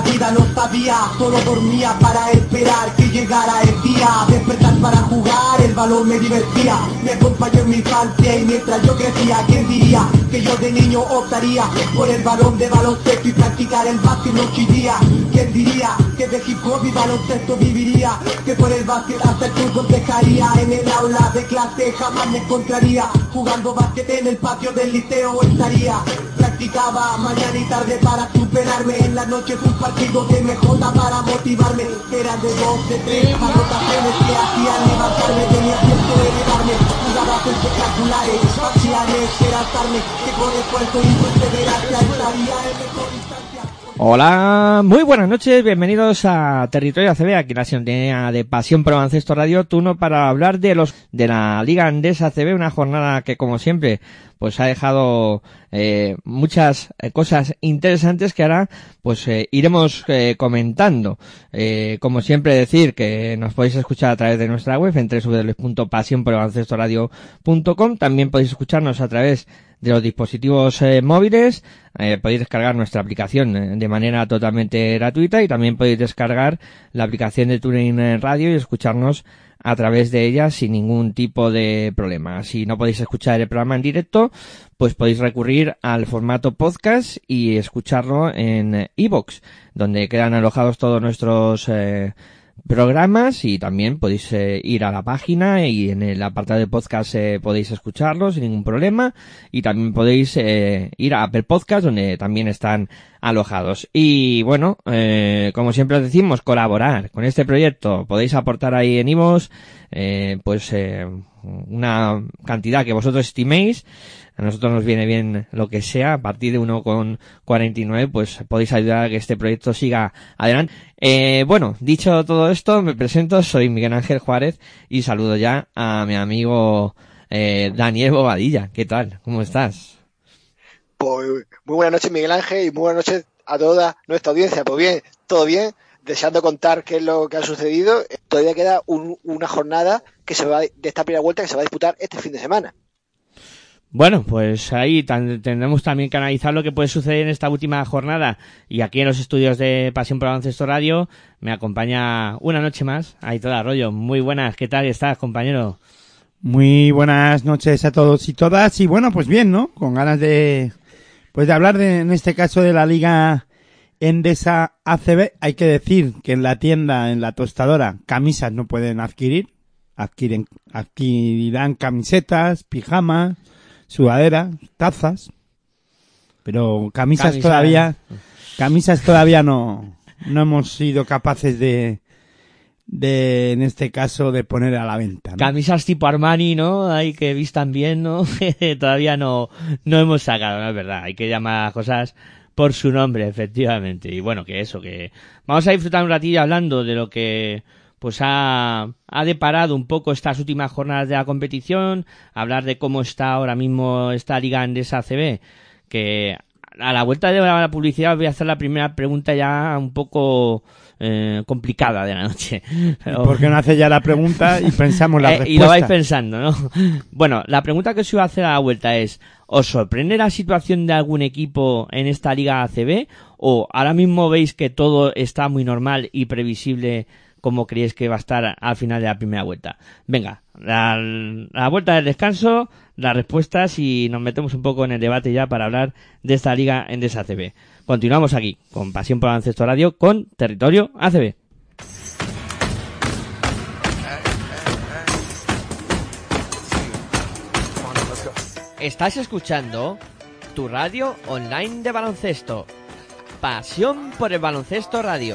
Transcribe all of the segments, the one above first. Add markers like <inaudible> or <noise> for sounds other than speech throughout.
La vida, no sabía Solo dormía para esperar que llegara el día. Despertar para jugar, el balón me divertía. Me acompañó en mi infancia y mientras yo crecía ¿Quién diría que yo de niño optaría Por el balón de baloncesto y practicar el básquet noche y día ¿Quién diría que de hip hop y baloncesto viviría Que por el básquet hasta el fútbol dejaría. En el aula de clase jamás me encontraría. Jugando básquet en el patio del liceo estaría. Practicaba mañana y tarde para superarme. En las noches un partido de MJ para motivarme. Era de dos, de tres anotaciones que hacían levantarme. Tenía tiempo de elevarme. Jugadas espectaculares, faciales, era estarme Que con esfuerzo y perseverancia estaría en mejor Hola, muy buenas noches, bienvenidos a Territorio ACB, aquí la sintonía de Pasión por Radio, turno para hablar de los de la Liga Andesa ACB, una jornada que como siempre pues ha dejado eh, muchas eh, cosas interesantes que ahora pues eh, iremos eh, comentando. Eh, como siempre decir que nos podéis escuchar a través de nuestra web en también podéis escucharnos a través de los dispositivos eh, móviles, eh, podéis descargar nuestra aplicación eh, de manera totalmente gratuita y también podéis descargar la aplicación de Tuning eh, Radio y escucharnos a través de ella sin ningún tipo de problema. Si no podéis escuchar el programa en directo, pues podéis recurrir al formato podcast y escucharlo en iBox, donde quedan alojados todos nuestros eh, programas y también podéis eh, ir a la página y en el apartado de podcast eh, podéis escucharlos sin ningún problema. Y también podéis eh, ir a Apple Podcast donde también están alojados. Y bueno eh, como siempre os decimos colaborar con este proyecto. Podéis aportar ahí en Ivos eh, pues una cantidad que vosotros estiméis a nosotros nos viene bien lo que sea, a partir de 1,49 pues podéis ayudar a que este proyecto siga adelante. Eh, bueno, dicho todo esto, me presento, soy Miguel Ángel Juárez y saludo ya a mi amigo eh, Daniel Bobadilla. ¿Qué tal? ¿Cómo estás? Pues muy buenas noches Miguel Ángel y muy buenas noches a toda nuestra audiencia. Pues bien, todo bien, deseando contar qué es lo que ha sucedido. Todavía queda un- una jornada que se va de esta primera vuelta que se va a disputar este fin de semana. Bueno, pues ahí tendremos también que analizar lo que puede suceder en esta última jornada. Y aquí en los estudios de Pasión por Baloncesto Radio me acompaña una noche más Aitor Arroyo. Muy buenas, ¿qué tal estás, compañero? Muy buenas noches a todos y todas. Y bueno, pues bien, ¿no? Con ganas de, pues de hablar de, en este caso de la Liga Endesa ACB. Hay que decir que en la tienda, en la tostadora, camisas no pueden adquirir. Adquieren, adquirirán camisetas, pijamas, sudaderas, tazas. Pero camisas Camisa. todavía, camisas todavía no, no hemos sido capaces de, de, en este caso, de poner a la venta. ¿no? Camisas tipo Armani, ¿no? Hay que vistan bien, ¿no? <laughs> Todavía no, no hemos sacado, ¿no? Es verdad. Hay que llamar a cosas por su nombre, efectivamente. Y bueno, que eso, que vamos a disfrutar un ratillo hablando de lo que pues ha, ha deparado un poco estas últimas jornadas de la competición, hablar de cómo está ahora mismo esta liga Andesa ACB, que a la vuelta de la publicidad voy a hacer la primera pregunta ya un poco eh, complicada de la noche. ¿Por qué no hace ya la pregunta y <laughs> pensamos la eh, respuesta? y lo vais pensando, ¿no? Bueno, la pregunta que os iba a hacer a la vuelta es, ¿os sorprende la situación de algún equipo en esta liga ACB? ¿O ahora mismo veis que todo está muy normal y previsible como creéis que va a estar al final de la primera vuelta? Venga, la, la vuelta del descanso, las respuestas y nos metemos un poco en el debate ya para hablar de esta liga en ACB. Continuamos aquí con Pasión por Baloncesto Radio con Territorio ACB. Estás escuchando tu radio online de baloncesto. Pasión por el baloncesto radio.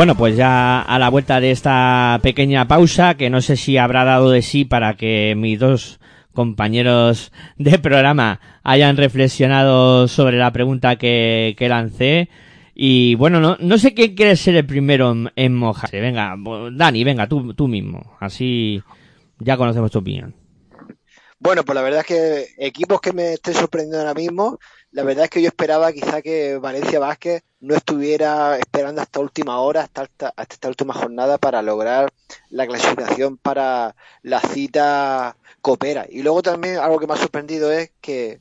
Bueno, pues ya a la vuelta de esta pequeña pausa, que no sé si habrá dado de sí para que mis dos compañeros de programa hayan reflexionado sobre la pregunta que, lancé. Y bueno, no, no sé quién quiere ser el primero en, en mojarse. Venga, Dani, venga, tú, tú mismo. Así ya conocemos tu opinión. Bueno, pues la verdad es que equipos que me estén sorprendiendo ahora mismo, la verdad es que yo esperaba quizá que Valencia Vázquez no estuviera esperando hasta última hora, hasta, hasta, esta última jornada para lograr la clasificación para la cita Coopera. Y luego también algo que me ha sorprendido es que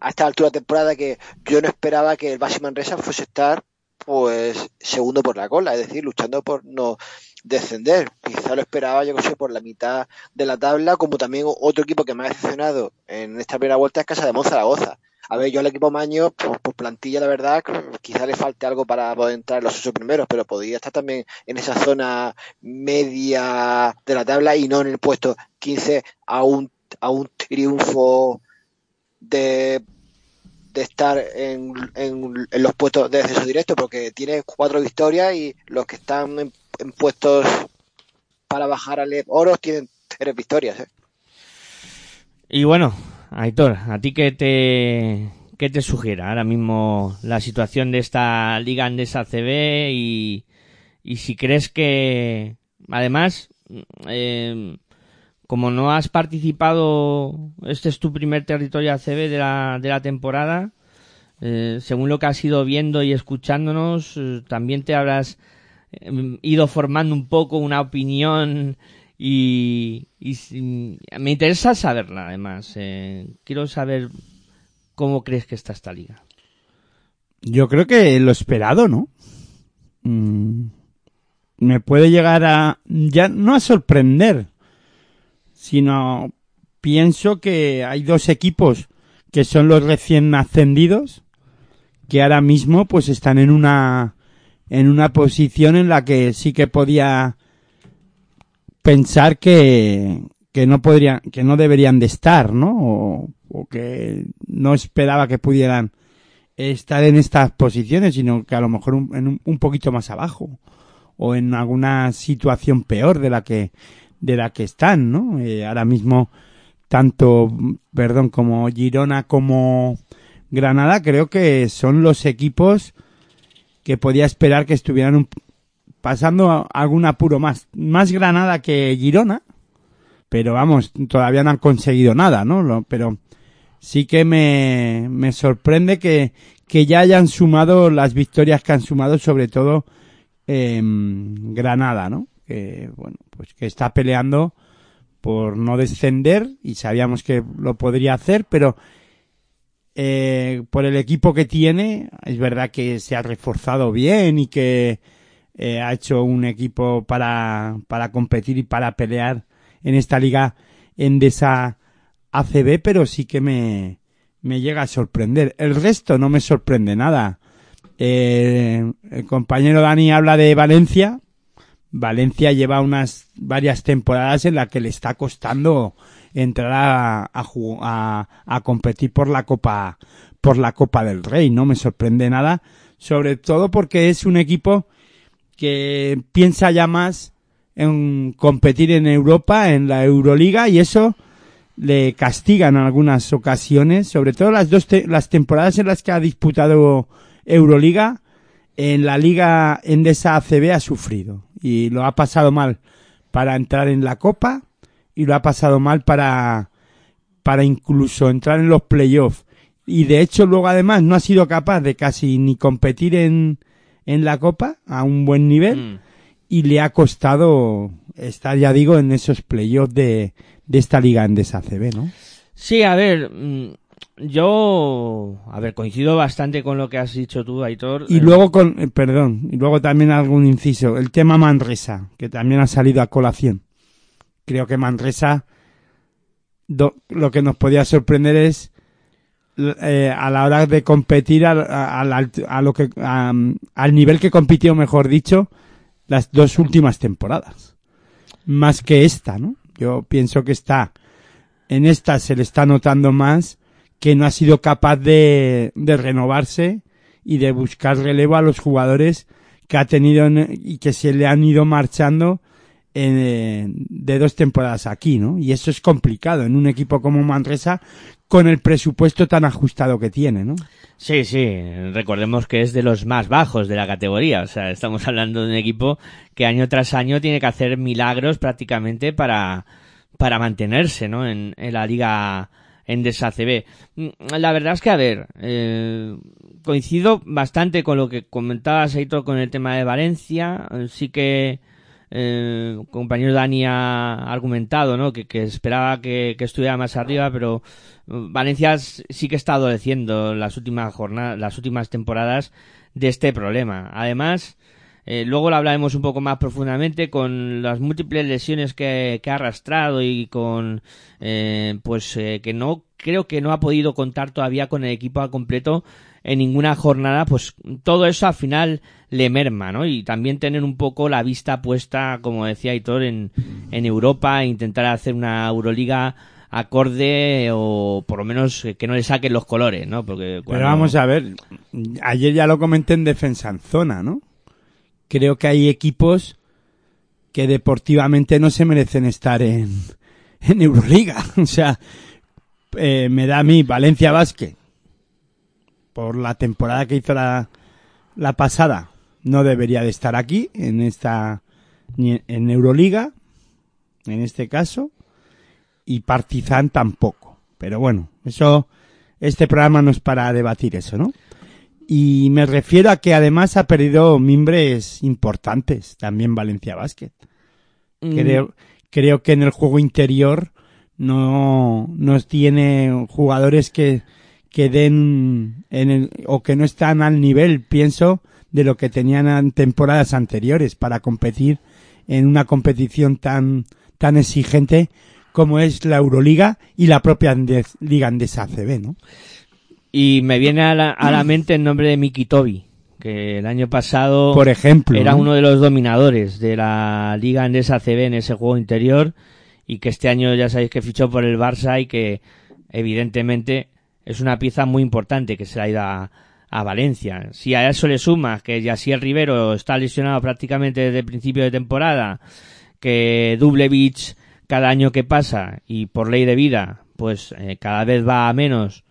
a esta altura de temporada que yo no esperaba que el Basi Manresa fuese estar pues segundo por la cola, es decir, luchando por no descender. Quizá lo esperaba, yo que sé, por la mitad de la tabla, como también otro equipo que me ha decepcionado en esta primera vuelta es Casa de Monzaragoza. A ver, yo al equipo Maño, por, por, plantilla, la verdad, quizá le falte algo para poder entrar en los ocho primeros, pero podría estar también en esa zona media de la tabla y no en el puesto 15 a un, a un triunfo de de estar en, en, los puestos de acceso directo porque tiene cuatro victorias y los que están en, en puestos para bajar al Oros tienen tres victorias. ¿eh? Y bueno, Aitor, ¿a ti qué te, qué te sugiere ahora mismo la situación de esta liga andesa CB y, y si crees que además eh, como no has participado, este es tu primer territorio ACB de la, de la temporada, eh, según lo que has ido viendo y escuchándonos, eh, también te habrás eh, ido formando un poco una opinión y, me interesa saberla además. quiero saber cómo crees que está esta liga. Yo creo que lo esperado, ¿no? Mm, me puede llegar a, ya no a sorprender, sino pienso que hay dos equipos que son los recién ascendidos que ahora mismo pues están en una en una posición en la que sí que podía pensar que que no podrían que no deberían de estar no o, que no esperaba que pudieran estar en estas posiciones sino que a lo mejor un, en un, un poquito más abajo o en alguna situación peor de la que de la que están, ¿no? Eh, ahora mismo, tanto, perdón, como Girona como Granada, creo que son los equipos que podía esperar que estuvieran un, pasando algún apuro más. Más Granada que Girona, pero vamos, todavía no han conseguido nada, ¿no? Lo, pero sí que me, me sorprende que, que ya hayan sumado las victorias que han sumado, sobre todo eh, Granada, ¿no? que bueno, pues que está peleando por no descender y sabíamos que lo podría hacer, pero eh, por el equipo que tiene, es verdad que se ha reforzado bien y que eh, ha hecho un equipo para, para competir y para pelear en esta liga en esa ACB, pero sí que me, me llega a sorprender. El resto no me sorprende nada. Eh, el compañero Dani habla de Valencia, Valencia lleva unas varias temporadas en las que le está costando entrar a, a, a, a, competir por la Copa por la Copa del Rey, no me sorprende nada, sobre todo porque es un equipo que piensa ya más en competir en Europa, en la Euroliga y eso le castiga en algunas ocasiones, sobre todo las dos te las temporadas en las que ha disputado Euroliga, en la Liga Endesa ACB ha sufrido y lo ha pasado mal para entrar en la Copa y lo ha pasado mal para, para incluso entrar en los playoffs. Y de hecho luego además no ha sido capaz de casi ni competir en, en la Copa a un buen nivel mm. y le ha costado estar, ya digo, en esos playoffs de, de esta liga en CB, ¿no? Sí, a ver, mm, yo, a ver, coincido bastante con lo que has dicho tú, Aitor. Y eh, luego con, eh, perdón, y luego también algún inciso, el tema Manresa, que también ha salido a colación. Creo que Manresa, do, lo que nos podía sorprender es eh, a la hora de competir a, a, lo que al nivel que compitió, mejor dicho, las dos últimas temporadas, más que esta, ¿no? Yo pienso que está en esta se le está notando más que no ha sido capaz de, de renovarse y de buscar relevo a los jugadores que ha tenido en- y que se le han ido marchando eh, de dos temporadas aquí, ¿no? Y eso es complicado en un equipo como Manresa con el presupuesto tan ajustado que tiene, ¿no? Sí, sí, recordemos que es de los más bajos de la categoría, o sea, estamos hablando de un equipo que año tras año tiene que hacer milagros prácticamente para, para mantenerse, ¿no? En, en la liga Endesa CB. Mm, La verdad es que, a ver, eh, coincido bastante con lo que comentabas, Aitor, con el tema de Valencia, Eh, sí que, compañero Dani ha argumentado, ¿no? Que, esperaba que, estuviera más arriba, pero Valencia s- sí que está adoleciendo las últimas jornadas, las últimas temporadas de este problema. Además, eh, luego lo hablaremos un poco más profundamente con las múltiples lesiones que, que ha arrastrado y con, eh, pues, eh, que no, creo que no ha podido contar todavía con el equipo al completo en ninguna jornada, pues todo eso al final le merma, ¿no? Y también tener un poco la vista puesta, como decía Aitor, en, en Europa e intentar hacer una Euroliga acorde o por lo menos que no le saquen los colores, ¿no? Porque Pero vamos a ver, ayer ya lo comenté en defensa en zona, ¿no? Creo que hay equipos que deportivamente no se merecen estar en, en Euroliga. <laughs> O sea, eh, me da a mí Valencia Basket por la temporada que hizo la, la pasada. No debería de estar aquí en esta ni en- Euroliga, en este caso, y Partizan tampoco. Pero bueno, eso este programa no es para debatir eso, ¿no? Y me refiero a que además ha perdido mimbres importantes también Valencia Basket. Mm, Creo, creo que en el juego interior no, no tiene jugadores que, que den en el, o que no están al nivel, pienso, de lo que tenían en temporadas anteriores para competir en una competición tan, tan exigente como es la Euroliga y la propia Andes- Liga Andesa ACB, ¿no? Y me viene a la, a la <clears throat> mente el nombre de Miki Tobi, que el año pasado Por ejemplo. era ¿no? uno de los dominadores de la Liga Andesa CB en ese juego interior y que este año ya sabéis que fichó por el Barça y que evidentemente es una pieza muy importante que se ha ido a, a Valencia. Si a eso le sumas que Yasiel Rivero está lesionado prácticamente desde el principio de temporada, que Dublevich cada año que pasa y por ley de vida pues eh, cada vez va a menos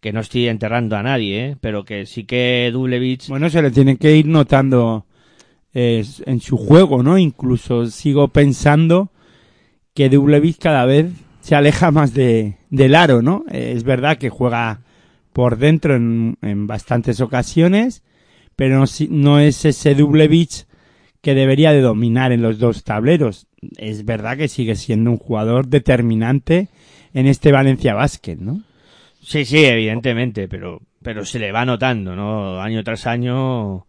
que no estoy enterrando a nadie, ¿eh? pero que sí que Dublevich Bueno, se le tiene que ir notando eh, en su juego, ¿no? Incluso sigo pensando que Dublevich cada vez se aleja más de, del aro, ¿no? Eh, es verdad que juega por dentro en, en bastantes ocasiones, pero no, no es ese Dublevich que debería de dominar en los dos tableros. Es verdad que sigue siendo un jugador determinante en este Valencia Basket, ¿no? Sí, sí, evidentemente, pero, pero se le va notando, ¿no? Año tras año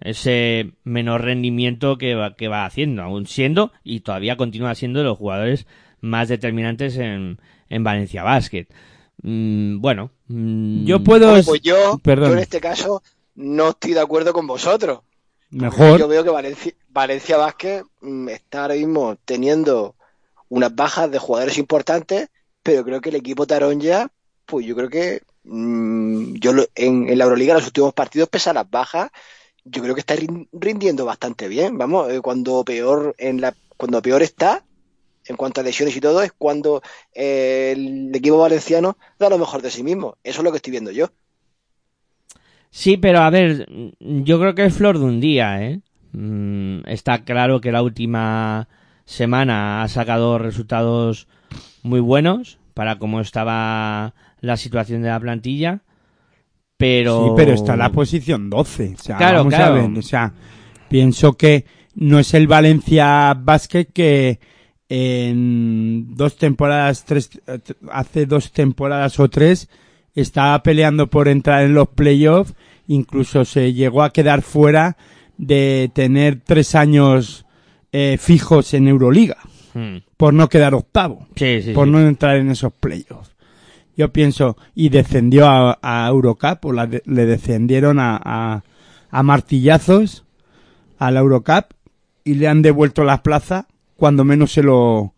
ese menor rendimiento que va, que va haciendo, aún siendo y todavía continúa siendo de los jugadores más determinantes en, en Valencia Basket. Mm, bueno, mm, Yo puedo... Hombre, pues yo, Perdón. yo en este caso no estoy de acuerdo con vosotros. Mejor. Yo veo que Valencia, Valencia Vázquez mm, está ahora mismo teniendo unas bajas de jugadores importantes, pero creo que el equipo Taronja, pues yo creo que yo lo- en, en la Euroliga los últimos partidos, pese a las bajas, yo creo que está rin- rindiendo bastante bien. Vamos, eh, cuando peor en la, cuando peor está, en cuanto a lesiones y todo, es cuando eh, el equipo valenciano da lo mejor de sí mismo. Eso es lo que estoy viendo yo. Sí, pero a ver, yo creo que es flor de un día, ¿eh? Mm, está claro que la última semana ha sacado resultados muy buenos para cómo estaba la situación de la plantilla, pero... Sí, pero está en la posición 12. O sea, Claro, vamos claro. a ver. O sea, pienso que no es el Valencia Basket que en dos temporadas, tres, hace dos temporadas o tres, estaba peleando por entrar en los playoffs. Incluso se llegó a quedar fuera de tener tres años eh, fijos en Euroliga Mm, por no quedar octavo Sí, sí, por sí. no entrar en esos playoffs. Yo pienso, y descendió a, a Eurocup, o la de- le descendieron a, a, a martillazos a la Eurocup y le han devuelto la plaza cuando menos se lo,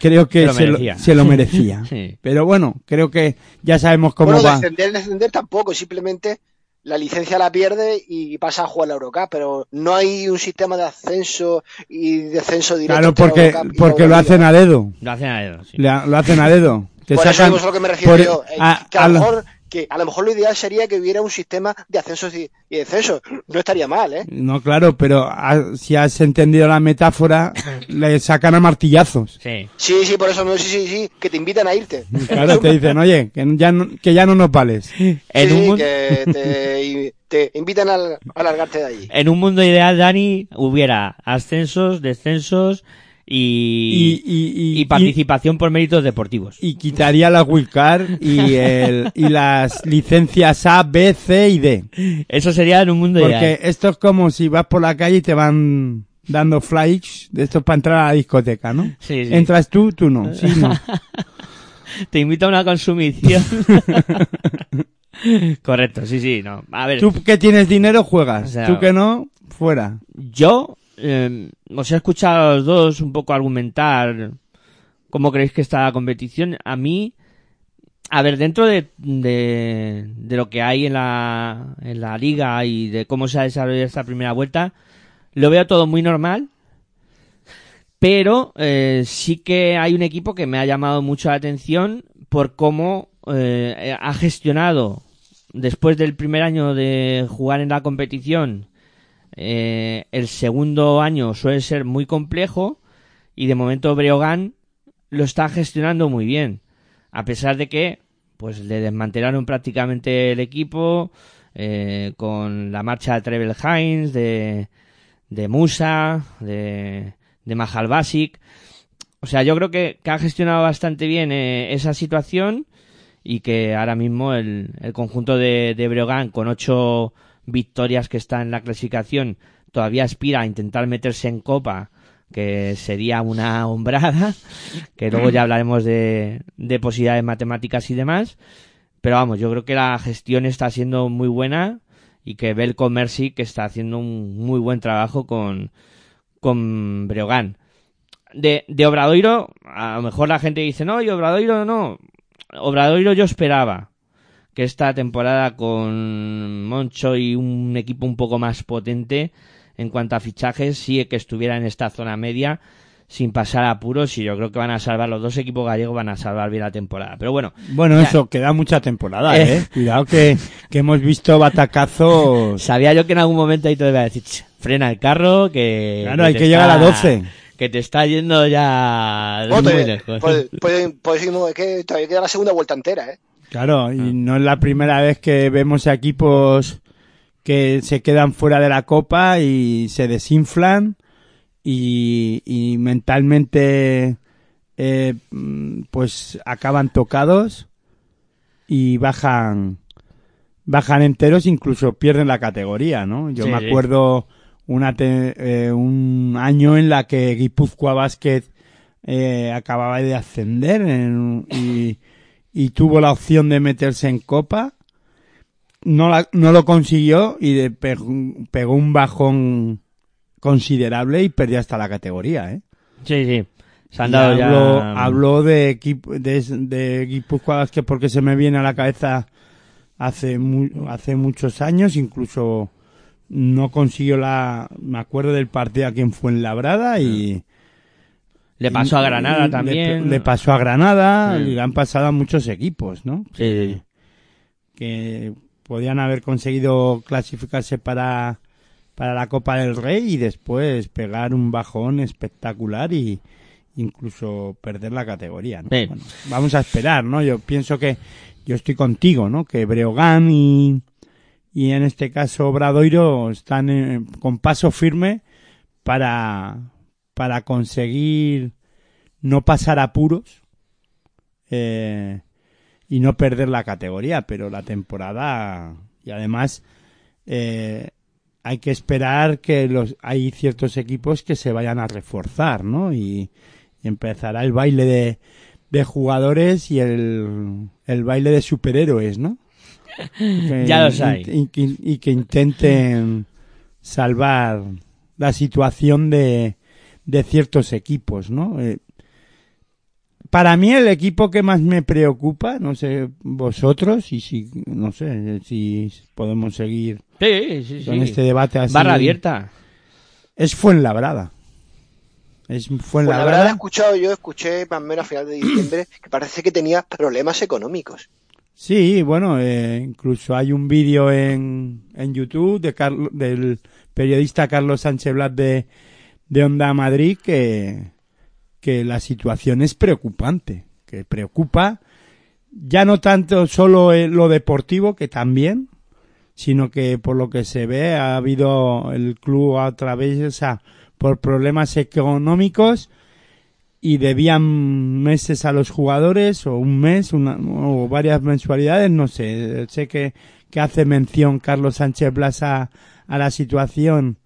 creo que Se lo se lo, merecía. se lo <laughs> merecía. Sí. Pero bueno, creo que ya sabemos cómo bueno, va. descender, descender tampoco, simplemente la licencia la pierde y pasa a jugar la Eurocup, pero no hay un sistema de ascenso y descenso directo. Claro, porque, porque lo hacen a dedo. Lo hacen a dedo, sí. Lo hacen a dedo. Te Por eso sacan- digo, es lo que me refiero por- yo, eh, a- que, a a lo lo- mejor, que a lo mejor lo ideal sería que hubiera un sistema de ascensos y, y descensos. No estaría mal, ¿eh? No, claro, pero a- si has entendido la metáfora, le sacan a martillazos. Sí. Sí, sí, por eso no, sí, sí, sí, que te invitan a irte. Claro, te dicen, oye, que ya no, que ya no nos vales. En, Sí, un sí, mundo, que te, te invitan a, a largarte de allí. en un mundo ideal, Dani, hubiera ascensos, descensos y, Y, y, y, y participación por méritos deportivos. y quitaría la wildcard y, el, y las licencias A, B, C y D. Eso sería en un mundo Porque ideal. esto es como si vas por la calle y te van dando flights de estos para entrar a la discoteca, ¿no? Sí, sí. Entras tú, tú no. Sí, no. <laughs> Te invito a una consumición. <laughs> Correcto, sí, sí, no. A ver, Tú que tienes dinero juegas. O sea- tú que no, fuera. yo eh, os he escuchado a los dos un poco argumentar cómo creéis que está la competición. A mí, a ver, dentro de, de, lo que hay en la, en la liga y de cómo se ha desarrollado esta primera vuelta, lo veo todo muy normal. Pero eh, sí que hay un equipo que me ha llamado mucho la atención por cómo eh, ha gestionado después del primer año de jugar en la competición. Eh, el segundo año suele ser muy complejo y de momento Breogán lo está gestionando muy bien. A pesar de que pues le desmantelaron prácticamente el equipo eh, con la marcha de Trevel Hines, de, de Musa, de, de Mahal Basic. O sea, yo creo que, ha gestionado bastante bien eh, esa situación y que ahora mismo el, el conjunto de, de Breogán con ocho victorias que está en la clasificación todavía aspira a intentar meterse en copa que sería una hombrada que luego ya hablaremos de, de posibilidades matemáticas y demás. Pero vamos yo creo que la gestión está siendo muy buena y que Belco Mercy que está haciendo un muy buen trabajo con con Breogán. De, de Obradoiro a lo mejor la gente dice no y Obradoiro no Obradoiro yo esperaba que esta temporada con Moncho y un equipo un poco más potente en cuanto a fichajes, sí que estuviera en esta zona media sin pasar apuros y yo creo que van a salvar los dos equipos gallegos van a salvar bien la temporada. Pero bueno, Bueno, Ya. eso, queda mucha temporada, Eh. ¿eh? Cuidado que, que hemos visto batacazos. sabía yo que en algún momento ahí te iba a decir, "Ch, frena el carro que Claro, que hay que llegar a está- 12. Que te está yendo ya muy lejos. pues, pues, pues que todavía queda la segunda vuelta entera, ¿eh? Claro, Ah. y no es la primera vez que vemos equipos que se quedan fuera de la copa y se desinflan y, y mentalmente eh, pues acaban tocados y bajan bajan enteros incluso pierden la categoría no yo Sí, me acuerdo una te- eh, un año en la que Guipúzcoa Basket eh, acababa de ascender en- y, y tuvo la opción de meterse en copa no, la- no lo consiguió y de- pegó, un bajón considerable y perdió hasta la categoría, ¿eh? Sí, sí. Se han dado ya... hablo de equipo de, de Guipúzcoa Basket porque se me viene a la cabeza hace mu- hace muchos años incluso no consiguió la me acuerdo del partido aquí en Fuenlabrada y Le pasó a Granada le- también. le, pasó a Granada Sí. y le han pasado a muchos equipos no Sí, que podían haber conseguido clasificarse para, para la Copa del Rey y después pegar un bajón espectacular y incluso perder la categoría. ¿no? Sí. Bueno, vamos a esperar, ¿no? Yo pienso que yo estoy contigo, ¿no? Que Breogán y, y en este caso Obradoiro están eh, con paso firme para, para conseguir no pasar apuros eh, y no perder la categoría, pero la temporada y además eh, hay que esperar que los hay ciertos equipos que se vayan a reforzar, ¿no? Y, y empezará el baile de, de jugadores y el, el baile de superhéroes, ¿no? Que Ya los hay. in- Y, y- y que intenten salvar la situación de, de ciertos equipos, ¿no? Eh, para mí el equipo que más me preocupa, no sé vosotros y si no sé si podemos seguir Sí, sí, sí. con este debate así. Barra abierta. Es Fuenlabrada. Es Pues la verdad he Fuenlabrada. escuchado, yo escuché más o menos a final de diciembre que parece que tenía problemas económicos. Sí, bueno, eh, incluso hay un vídeo en, en YouTube de Carlo- del periodista Carlos Sánchez Blas de, de Onda Madrid que, que la situación es preocupante, que preocupa ya no tanto solo en lo deportivo, que también, sino que por lo que se ve ha habido el club a través, o sea, por problemas económicos y debían meses a los jugadores o un mes o varias mensualidades, no sé. Sé que, que hace mención Carlos Sánchez Blas a, a la situación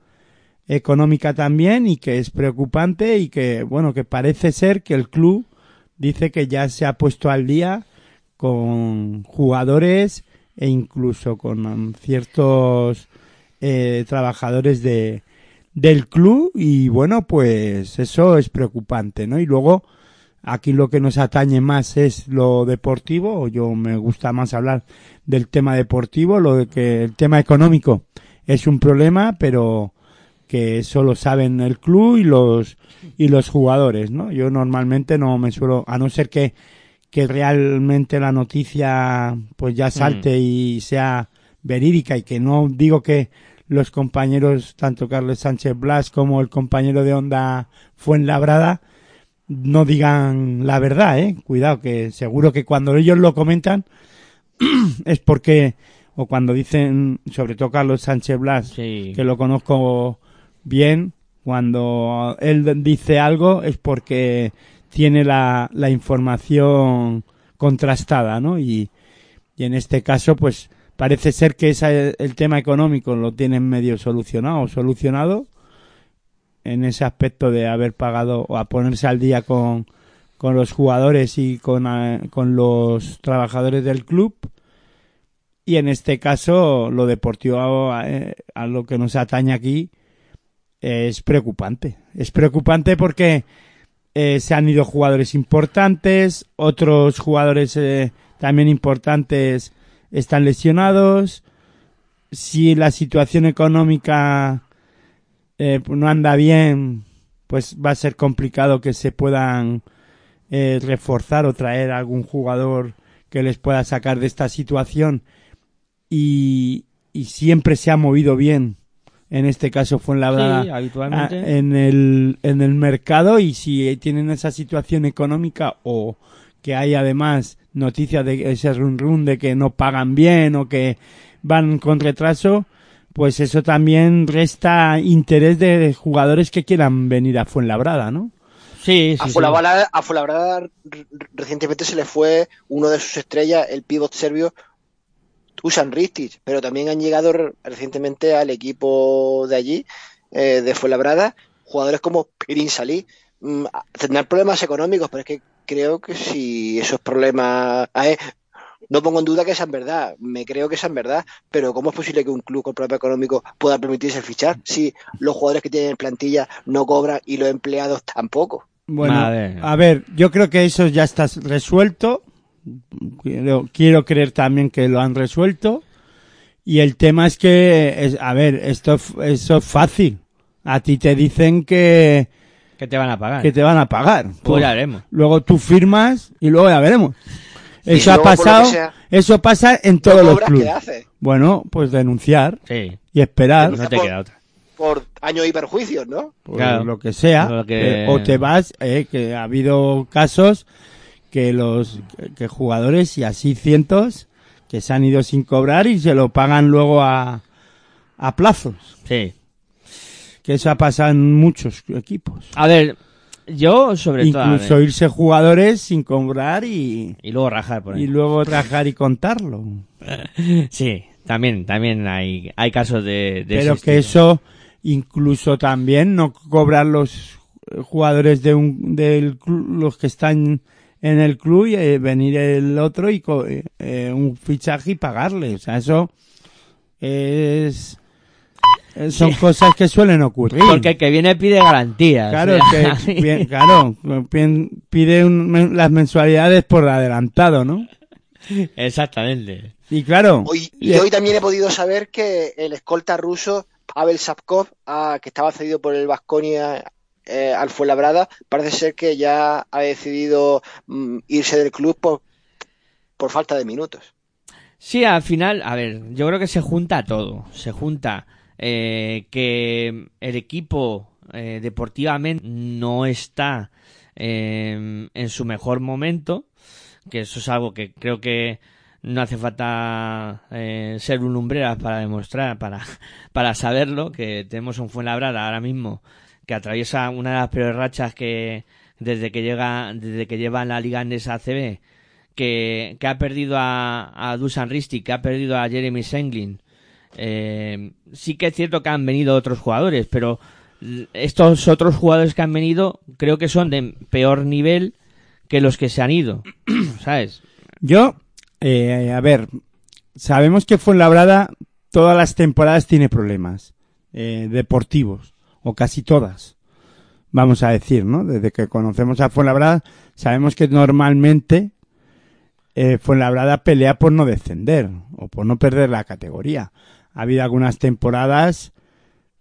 económica también y que es preocupante y que, bueno, que parece ser que el club dice que ya se ha puesto al día con jugadores e incluso con ciertos eh, trabajadores de, del club y bueno pues eso es preocupante no y luego aquí lo que nos atañe más es lo deportivo yo me gusta más hablar del tema deportivo lo de que el tema económico es un problema pero que eso lo saben el club y los y los jugadores no yo normalmente no me suelo a no ser que que realmente la noticia pues ya salte y sea verídica y que no digo que los compañeros, tanto Carlos Sánchez Blas como el compañero de Onda Fuenlabrada, no digan la verdad, eh. Cuidado, que seguro que cuando ellos lo comentan <clears throat> es porque, o cuando dicen, sobre todo Carlos Sánchez Blas, Sí. que lo conozco bien, cuando él dice algo es porque tiene la, la información contrastada, ¿no? Y, y en este caso, pues parece ser que esa- el tema económico lo tienen medio solucionado, solucionado en ese aspecto de haber pagado o a ponerse al día con, con los jugadores y con, eh, con los trabajadores del club. Y en este caso, lo deportivo eh, a lo que nos atañe aquí es preocupante. Es preocupante porque eh, se han ido jugadores importantes, otros jugadores eh, también importantes están lesionados. Si la situación económica eh, no anda bien, pues va a ser complicado que se puedan reforzar o traer algún jugador que les pueda sacar de esta situación y siempre se ha movido bien. En este caso fue en la Sí, habitualmente. en el en el mercado y si tienen esa situación económica o que hay además noticias de ese run run de que no pagan bien o que van con retraso, pues eso también resta interés de jugadores que quieran venir a Fuenlabrada, ¿no? Sí, sí, A sí. Fuenlabrada, a Fuenlabrada recientemente se le fue uno de sus estrellas, el pívot serbio Dusan Ristic, pero también han llegado re- recientemente al equipo de allí, eh, de Fuenlabrada, jugadores como Pirin Salí. Mm, tendrán problemas económicos, pero es que creo que si esos problemas... no pongo en duda que sean verdad, me creo que sean verdad, pero ¿cómo es posible que un club con problema económico pueda permitirse fichar si los jugadores que tienen en plantilla no cobran y los empleados tampoco? Bueno, Madre. a ver, yo creo que eso ya está resuelto. Quiero, quiero creer también que lo han resuelto. Y el tema es que, es, a ver, esto, eso es fácil. A ti te dicen que, Que te van a pagar. que te van a pagar. Pues ya veremos. Luego tú firmas y luego ya veremos. Eso ha pasado, sea, eso pasa en ¿No todos los clubes. Bueno, pues denunciar Sí. y esperar. No te por- queda otra. Por años y perjuicios, ¿no? pues, Claro. lo que sea Lo que- eh, o te vas eh, que ha habido casos que los que, jugadores y así cientos que se han ido sin cobrar y se lo pagan luego a a plazos Sí. que eso ha pasado en muchos equipos A ver, yo sobre todo... incluso irse jugadores sin cobrar y Y luego rajar por ahí. y luego trabajar y contarlo <laughs> Sí, también, también hay, hay casos de, de pero que estilo. eso incluso también no cobrar los jugadores de un del clu- los que están en el club y eh, venir el otro y co- eh, eh, un fichaje y pagarle o sea eso es eh, son cosas que suelen ocurrir. Porque el que viene pide garantías. Claro, O sea, es que, <laughs> bien- claro, pide un- las mensualidades por adelantado, ¿no? Exactamente. Y claro, Hoy, y hoy también he podido saber que el escolta ruso, Pavel Sapkov, ah, que estaba cedido por el Vasconia al Fuenlabrada, parece ser que ya ha decidido mm, irse del club por, por falta de minutos. Sí, al final, a ver, yo creo que se junta todo. Se junta eh, que el equipo eh, deportivamente no está eh, en su mejor momento, que eso es algo que creo que no hace falta eh, ser un lumbreras para demostrar, para, <laughs> para saberlo, que tenemos un Fuenlabrada ahora mismo que atraviesa una de las peores rachas que desde que llega, desde que lleva la Liga Andesa ACB, que, que ha perdido a, a Dusan Ristic, que ha perdido a Jeremy Senglin. Eh, sí que es cierto que han venido otros jugadores, pero estos otros jugadores que han venido creo que son de peor nivel que los que se han ido, <clears throat> ¿sabes? yo, eh, a ver, sabemos que Fuenlabrada todas las temporadas tiene problemas eh, deportivos, o casi todas, vamos a decir, ¿no? Desde que conocemos a Fuenlabrada, sabemos que normalmente eh, Fuenlabrada pelea por no descender o por no perder la categoría. Ha habido algunas temporadas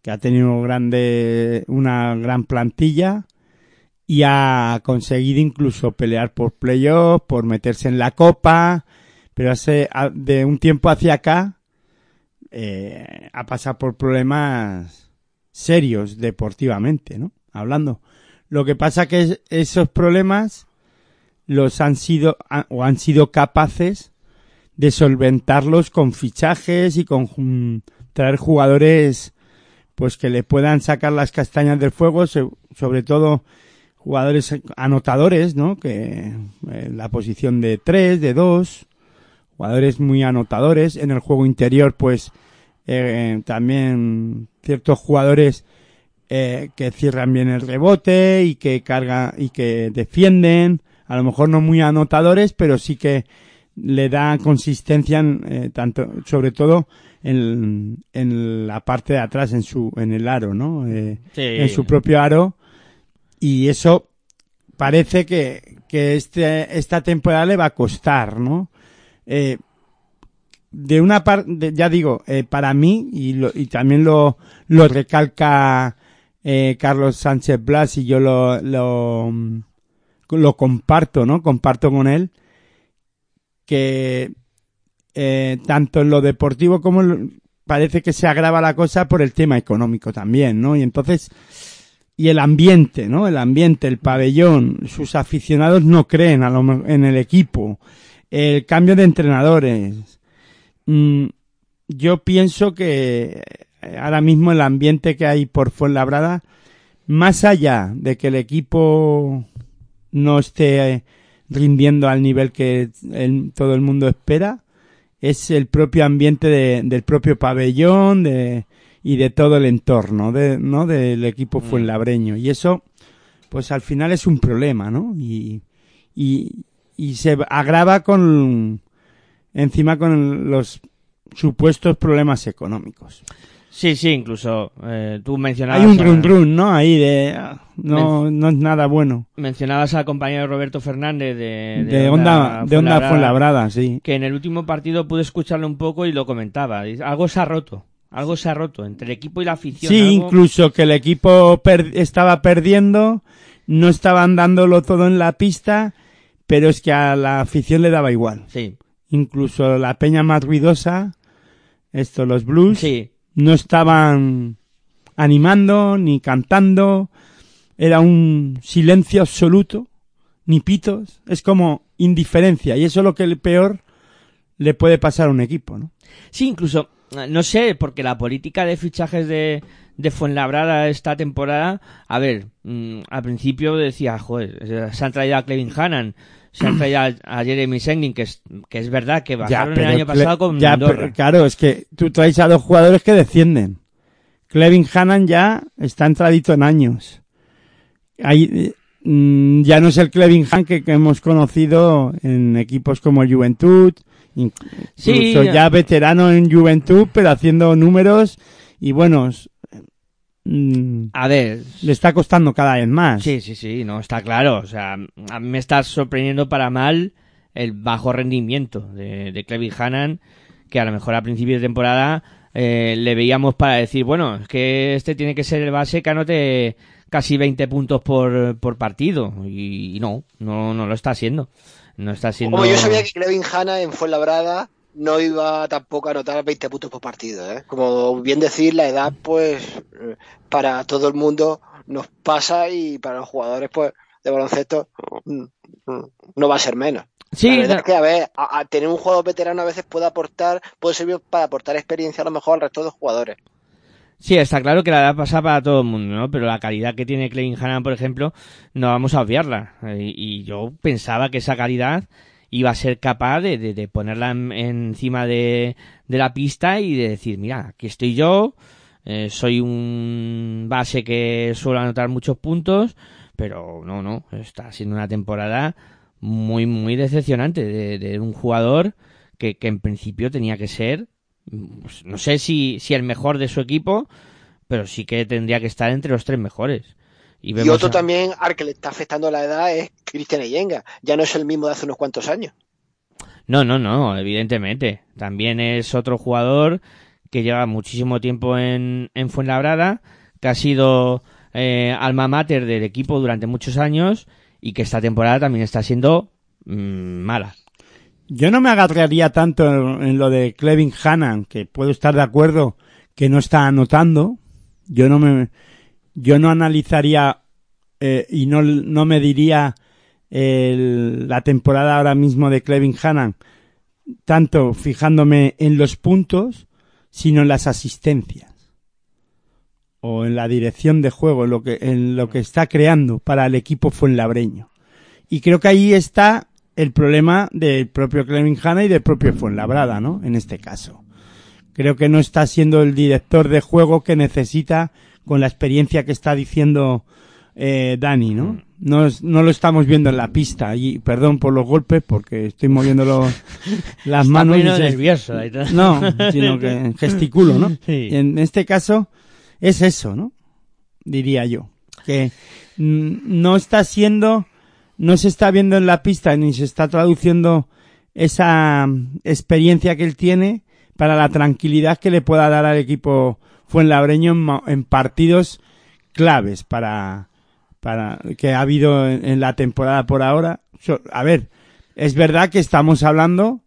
que ha tenido grande, una gran plantilla y ha conseguido incluso pelear por playoff, por meterse en la copa, pero hace, de un tiempo hacia acá eh, ha pasado por problemas serios deportivamente, ¿no? Hablando. Lo que pasa que es- esos problemas los han sido o han sido capaces de solventarlos con fichajes y con traer jugadores pues que le puedan sacar las castañas del fuego, so- sobre todo jugadores anotadores, ¿no? Que en la posición de tres, de dos, jugadores muy anotadores en el juego interior, pues eh, también ciertos jugadores eh, que cierran bien el rebote y que cargan y que defienden, a lo mejor no muy anotadores, pero sí que le da consistencia en, eh, tanto, sobre todo en, en la parte de atrás, en su, en el aro, ¿no? Eh, en su propio aro y eso parece que, que este, esta temporada le va a costar, ¿no? Eh, de una parte, ya digo, eh, para mí, y, lo- y también lo, lo recalca eh, Carlos Sánchez Blas y yo lo, lo, mm, comparto, ¿no? Comparto con él que eh, tanto en lo deportivo como en parece que se agrava la cosa por el tema económico también, ¿no? Y entonces, y el ambiente, ¿no? El ambiente, el pabellón, sus aficionados no creen a lo en el equipo, el cambio de entrenadores. Mm, yo pienso que eh, ahora mismo el ambiente que hay por Fuenlabrada, más allá de que el equipo no esté eh, rindiendo al nivel que el- todo el mundo espera, es el propio ambiente de- del propio pabellón de, y de todo el entorno de, ¿no? del equipo fuenlabreño. Y eso, pues al final es un problema, ¿no? Y, y, y se agrava con, encima con los supuestos problemas económicos. Sí, sí, incluso eh, tú mencionabas... Hay un run run, ¿no? Ahí de, ah, no, no es nada bueno. Mencionabas al compañero Roberto Fernández de, De, onda, de onda Fuenlabrada, sí. que en el último partido pude escucharlo un poco y lo comentaba. Algo se ha roto, algo se ha roto entre el equipo y la afición. Sí, algo- incluso que el equipo per- estaba perdiendo, no estaban dándolo todo en la pista, pero es que a la afición le daba igual. Sí, Incluso la peña más ruidosa, esto, los blues, sí, no estaban animando ni cantando, era un silencio absoluto, ni pitos, es como indiferencia, y eso es lo que el peor le puede pasar a un equipo, ¿no? sí, incluso, eh, no sé, porque la política de fichajes de, de Fuenlabrada esta temporada, a ver, mm, al principio decía, joder, se han traído a Clevin Hannan, se han traído a, a Jeremy Senglin, que es, que es verdad que bajaron el pero año pasado con ya, pero claro, es que tú traes a dos jugadores que descienden. Clevin Hannan ya está entradito en años. Eh, mm, ya no es el Clevin Hannan que, que hemos conocido en equipos como el Juventud, Sí, incluso ya- ya veterano en Juventud, pero haciendo números y bueno, s- mm, A ver, le está costando cada vez más. Sí, sí, sí, no, está claro. O sea, a mí me está sorprendiendo para mal el bajo rendimiento de, de Clevin Hannan, que a lo mejor a principio de temporada eh, le veíamos para decir, bueno, es que este tiene que ser el base que anote casi 20 puntos por, por partido. Y, y no, no, no lo está haciendo. No está siendo... Como yo sabía que Clevin Hanna en Fuenlabrada no iba tampoco a anotar 20 puntos por partido. ¿eh? Como bien decir, la edad, pues, eh, para todo el mundo nos pasa y para los jugadores, pues, de baloncesto mm, mm, no va a ser menos. Sí, la es que, a ver, a, a tener un jugador veterano a veces puede aportar, puede servir para aportar experiencia a lo mejor al resto de los jugadores. Sí, está claro que la edad pasa para todo el mundo, ¿no? Pero la calidad que tiene Clevin Hannan, por ejemplo, no vamos a obviarla. Eh, Y, yo pensaba que esa calidad iba a ser capaz de, de- ponerla en- encima de, de la pista y de decir, mira, aquí estoy yo, eh, soy un base que suele anotar muchos puntos, pero no, no, está siendo una temporada muy, muy decepcionante de, de un jugador que, que en principio tenía que ser pues, no sé si, si el mejor de su equipo, pero sí que tendría que estar entre los tres mejores. Y, otro a- también al que le está afectando la edad es Cristian Eyenga. Ya no es el mismo de hace unos cuantos años. No, no, no, evidentemente. También es otro jugador que lleva muchísimo tiempo en, en Fuenlabrada, que ha sido eh, alma mater del equipo durante muchos años y que esta temporada también está siendo mm, mala. Yo no me agarraría tanto en, en lo de Clevin Hannan, que puedo estar de acuerdo que no está anotando. Yo no me, yo no analizaría eh, y no, no me diría el- la temporada ahora mismo de Clevin Hannan tanto fijándome en los puntos, sino en las asistencias o en la dirección de juego, en lo que, en lo que está creando para el equipo fuenlabreño. Y creo que ahí está el problema del propio Clevin Hanna y del propio Fuenlabrada, ¿no? En este caso. Creo que no está siendo el director de juego que necesita con la experiencia que está diciendo eh, Dani, ¿no? No, es- no lo estamos viendo en la pista y perdón por los golpes porque estoy moviendo los- <laughs> las Está manos. y menos se- nervioso. ahí está. no, <laughs> sino que gesticulo, ¿no? Sí. En este caso es eso, ¿no? Diría yo. Que mm, no está siendo, no se está viendo en la pista ni se está traduciendo esa mm, experiencia que él tiene para la tranquilidad que le pueda dar al equipo fuenlabreño en, en partidos claves para, para que ha habido en, en la temporada por ahora. So- a ver, es verdad que estamos hablando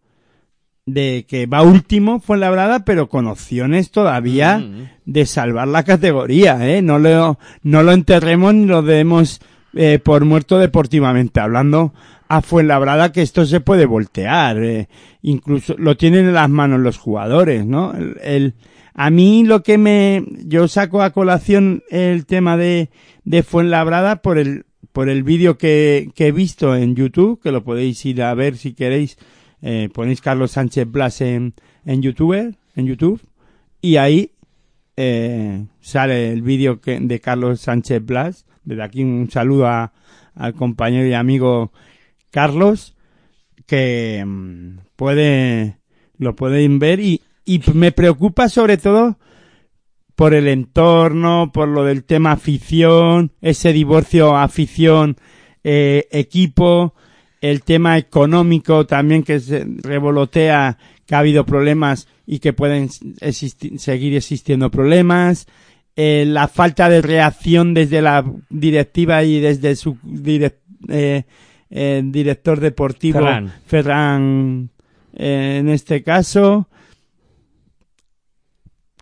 de que va último Fuenlabrada, pero con opciones todavía Mm. de salvar la categoría, ¿eh? No lo, no lo enterremos ni lo demos eh, por muerto deportivamente hablando a Fuenlabrada que esto se puede voltear, eh. incluso lo tienen en las manos los jugadores, ¿no? El, el- a mí lo que me, yo saco a colación el tema de, de Fuenlabrada por el, por el vídeo que, que he visto en YouTube, que lo podéis ir a ver si queréis, eh, ponéis Carlos Sánchez Blas en, en YouTube, en YouTube, y ahí eh, sale el vídeo que- de Carlos Sánchez Blas. Desde aquí un saludo a- al compañero y amigo Carlos, que mm, puede, lo pueden ver y, y me preocupa sobre todo por el entorno, por lo del tema afición, ese divorcio afición, eh, equipo, el tema económico también que se revolotea, que ha habido problemas y que pueden existi- seguir existiendo problemas, eh, la falta de reacción desde la directiva y desde su direc- eh, eh, director deportivo Ferran. Ferran, eh, en este caso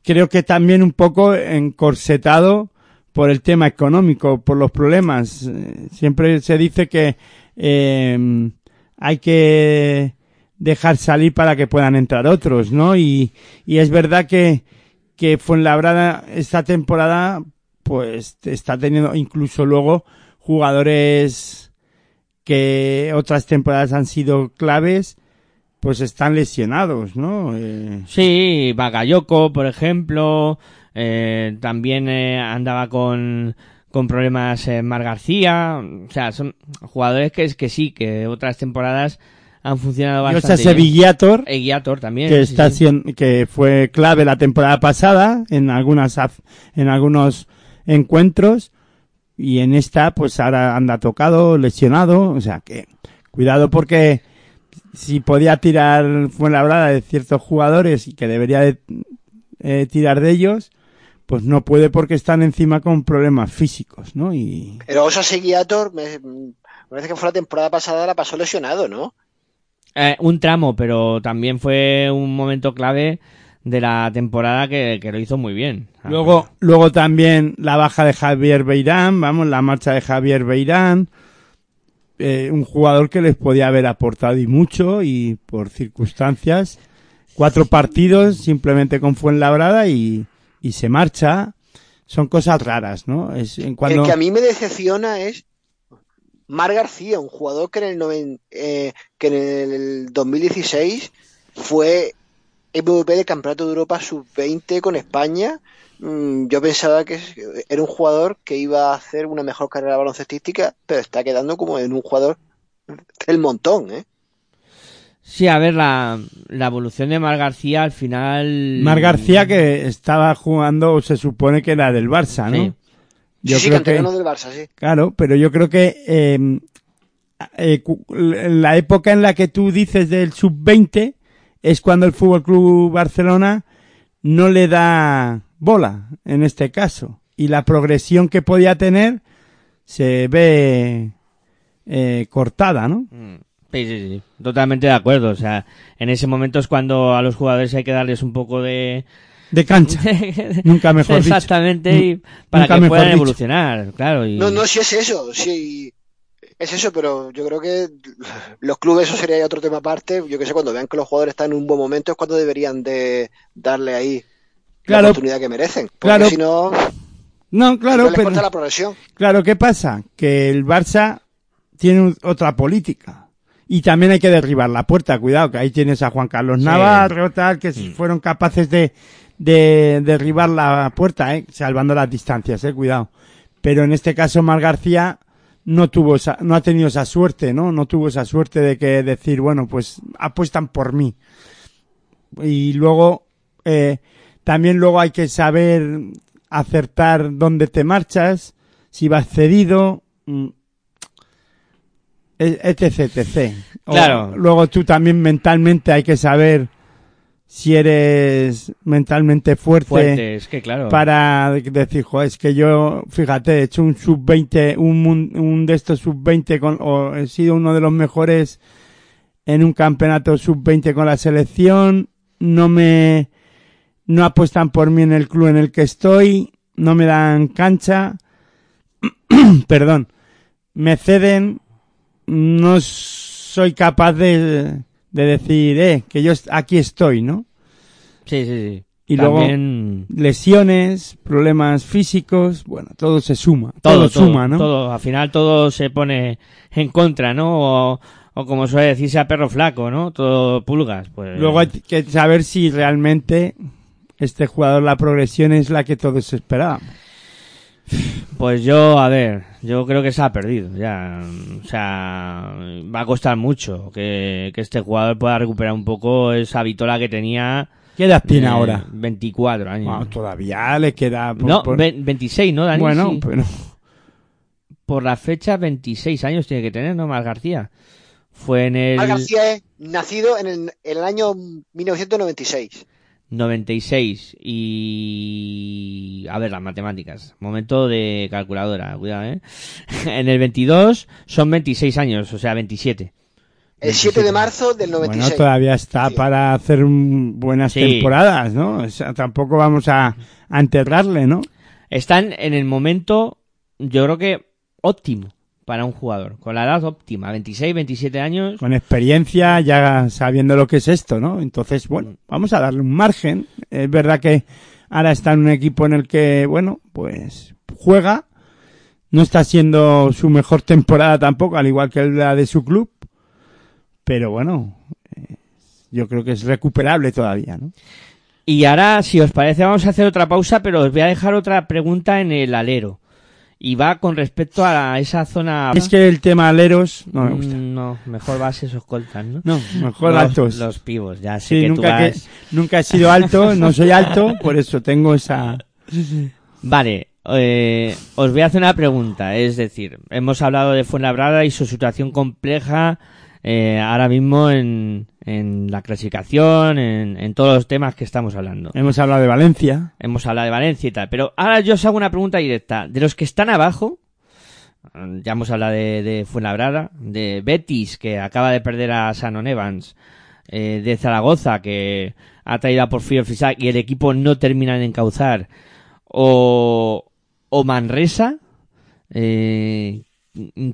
creo que también un poco encorsetado por el tema económico, por los problemas. Siempre se dice que eh, hay que dejar salir para que puedan entrar otros, ¿no? Y, y es verdad que, que Fuenlabrada esta temporada pues está teniendo incluso luego jugadores que otras temporadas han sido claves pues están lesionados, ¿no? Eh, Sí, Bagayoko, por ejemplo, eh, también eh, andaba con, con problemas eh, Mar García, o sea, son jugadores que, es que sí, que otras temporadas han funcionado bastante bien. Sevillator, E Guiator también. que sí, está sí. siendo, que fue clave la temporada pasada en algunas, en algunos encuentros y en esta pues ahora anda tocado, lesionado, o sea que cuidado porque si podía tirar Fuenlabrada de ciertos jugadores y que debería de, eh, tirar de ellos, pues no puede porque están encima con problemas físicos, ¿no? Y Pero Osa Seguiator, me, me parece que fue la temporada pasada, la pasó lesionado, ¿no? Eh, un tramo, pero también fue un momento clave de la temporada que, que lo hizo muy bien. Luego, luego también la baja de Javier Beirán, vamos, la marcha de Javier Beirán, eh, un jugador que les podía haber aportado y mucho y por circunstancias, cuatro partidos simplemente con Fuenlabrada y, y se marcha. Son cosas raras, ¿no? Es en cuando El que a mí me decepciona es Mar García, un jugador que en el, noven- eh, que en el 2016 fue MVP del Campeonato de Europa Sub-20 con España. Mm, Yo pensaba que era un jugador que iba a hacer una mejor carrera baloncestística, pero está quedando como en un jugador del montón, ¿eh? Sí, a ver, la, la evolución de Mar García al final... Mar García que estaba jugando, se supone que era del Barça, ¿no? Sí. Yo sí, sí, creo que del Barça, sí. Claro, pero yo creo que eh, eh, la época en la que tú dices del sub-20 es cuando el Fútbol Club Barcelona no le da bola, en este caso. Y la progresión que podía tener se ve eh, cortada, ¿no? Mm, Sí, sí, sí, totalmente de acuerdo. O sea, en ese momento es cuando a los jugadores hay que darles un poco de... De cancha. <laughs> Nunca mejor dicho. Exactamente, y para Nunca que puedan dicho. evolucionar, claro. Y... No, no, sí es eso, sí. Es eso, pero yo creo que los clubes, eso sería otro tema aparte. Yo que sé, cuando vean que los jugadores están en un buen momento es cuando deberían de darle ahí Claro. la oportunidad que merecen. Porque Claro. si no, No, claro, no les pero... la progresión. Claro, ¿qué pasa? Que el Barça tiene un- otra política. Y también hay que derribar la puerta, cuidado, que ahí tienes a Juan Carlos Sí. Navarro, tal, que fueron capaces de, de derribar la puerta, eh, salvando las distancias, eh, cuidado. Pero en este caso, Mar García no tuvo esa, no ha tenido esa suerte, ¿no? No tuvo esa suerte de que decir, bueno, pues apuestan por mí. Y luego, eh, también luego hay que saber acertar dónde te marchas, si vas cedido, mm, etc, etc. O Claro. luego tú también mentalmente hay que saber si eres mentalmente fuerte, Fuerte, es que claro. para decir, jo, es que yo, fíjate, he hecho un sub-20, un, un de estos sub-20 con, o he sido uno de los mejores en un campeonato sub-20 con la selección, no me, no apuestan por mí en el club en el que estoy, no me dan cancha, <clears throat> perdón, me ceden, no soy capaz de, de decir, eh, que yo aquí estoy, ¿no? Sí, sí, sí. Y luego lesiones, problemas físicos, bueno, todo se suma, todo, todo, todo, suma, ¿no? todo. Al final todo se pone en contra, ¿no? O, o como suele decirse a perro flaco, ¿no? Todo pulgas. Pues... Luego hay que saber si realmente este jugador la progresión es la que todos esperábamos. Pues yo, a ver, yo creo que se ha perdido ya. O sea, va a costar mucho que, que este jugador pueda recuperar un poco esa vitola que tenía. ¿Qué edad tiene eh, ahora? 24 años. Bueno, todavía le queda... por- no, por- ve- 26, ¿no, Dani? bueno, Sí. pero Por la fecha, 26 años tiene que tener, ¿no? Mar García. Fue en el Mar García es nacido en el, en el año 1996. 96 y... A ver, las matemáticas. Momento de calculadora, cuidado, ¿eh? <laughs> en el 22 son 26 años, o sea, 27. El 7 de marzo del 96. bueno, todavía está Sí. para hacer un- buenas Sí. temporadas, ¿no? O sea, tampoco vamos a, a enterrarle, ¿no? Están en el momento, yo creo que óptimo para un jugador, con la edad óptima, 26, 27 años. Con experiencia, ya sabiendo lo que es esto, ¿no? Entonces, bueno, vamos a darle un margen. Es verdad que ahora está en un equipo en el que, bueno, pues juega. No está siendo su mejor temporada tampoco, al igual que la de su club. Pero bueno, eh, yo creo que es recuperable todavía, ¿no? Y ahora, si os parece, vamos a hacer otra pausa, pero os voy a dejar otra pregunta en el alero. Y va con respecto a esa zona... Es que el tema aleros no me gusta. Mm, No, mejor bases o escoltas, ¿no? No, mejor los, altos. Los pivos, ya sé Sí, que tú nunca, vas- que, nunca he sido alto, no soy alto, por eso tengo esa... Vale, eh, os voy a hacer una pregunta. Es decir, hemos hablado de Fuenlabrada y su situación compleja eh, ahora mismo en, en la clasificación, en, en todos los temas que estamos hablando. Hemos hablado de Valencia. Hemos hablado de Valencia y tal. Pero ahora yo os hago una pregunta directa. De los que están abajo, ya hemos hablado de, de Fuenlabrada, de Betis, que acaba de perder a Sanon Evans, eh, de Zaragoza, que ha traído a Porfirio Fisac y el equipo no termina de encauzar, o, o Manresa, eh,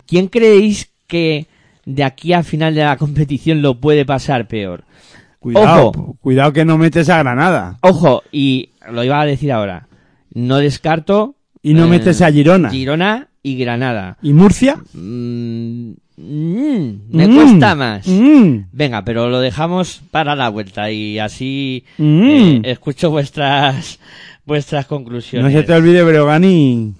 ¿quién creéis que de aquí a final de la <laughs> competición lo puede pasar peor? Cuidado, Ojo. cuidado que no metes a Granada. Ojo, y lo iba a decir ahora, no descarto... Y no eh, metes a Girona. Girona y Granada. ¿Y Murcia? Mm, mm, me Mm, cuesta más. mm, Venga, pero lo dejamos para la vuelta y así eh, escucho vuestras vuestras conclusiones. No se te olvide Breogán y,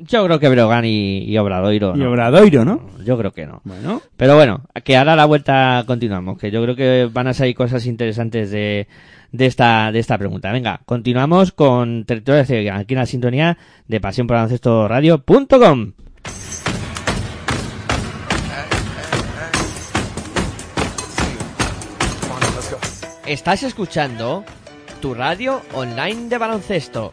Yo creo que Brogan y, y Obradoiro. y ¿no? Obradoiro, ¿no? Yo creo que no. Bueno, Pero bueno, que ahora a la vuelta continuamos, que yo creo que van a salir cosas interesantes de, de esta, de esta pregunta. Venga, continuamos con Territorio de aquí en la sintonía de Pasión por Baloncesto Radio.com. Estás escuchando tu radio online de baloncesto.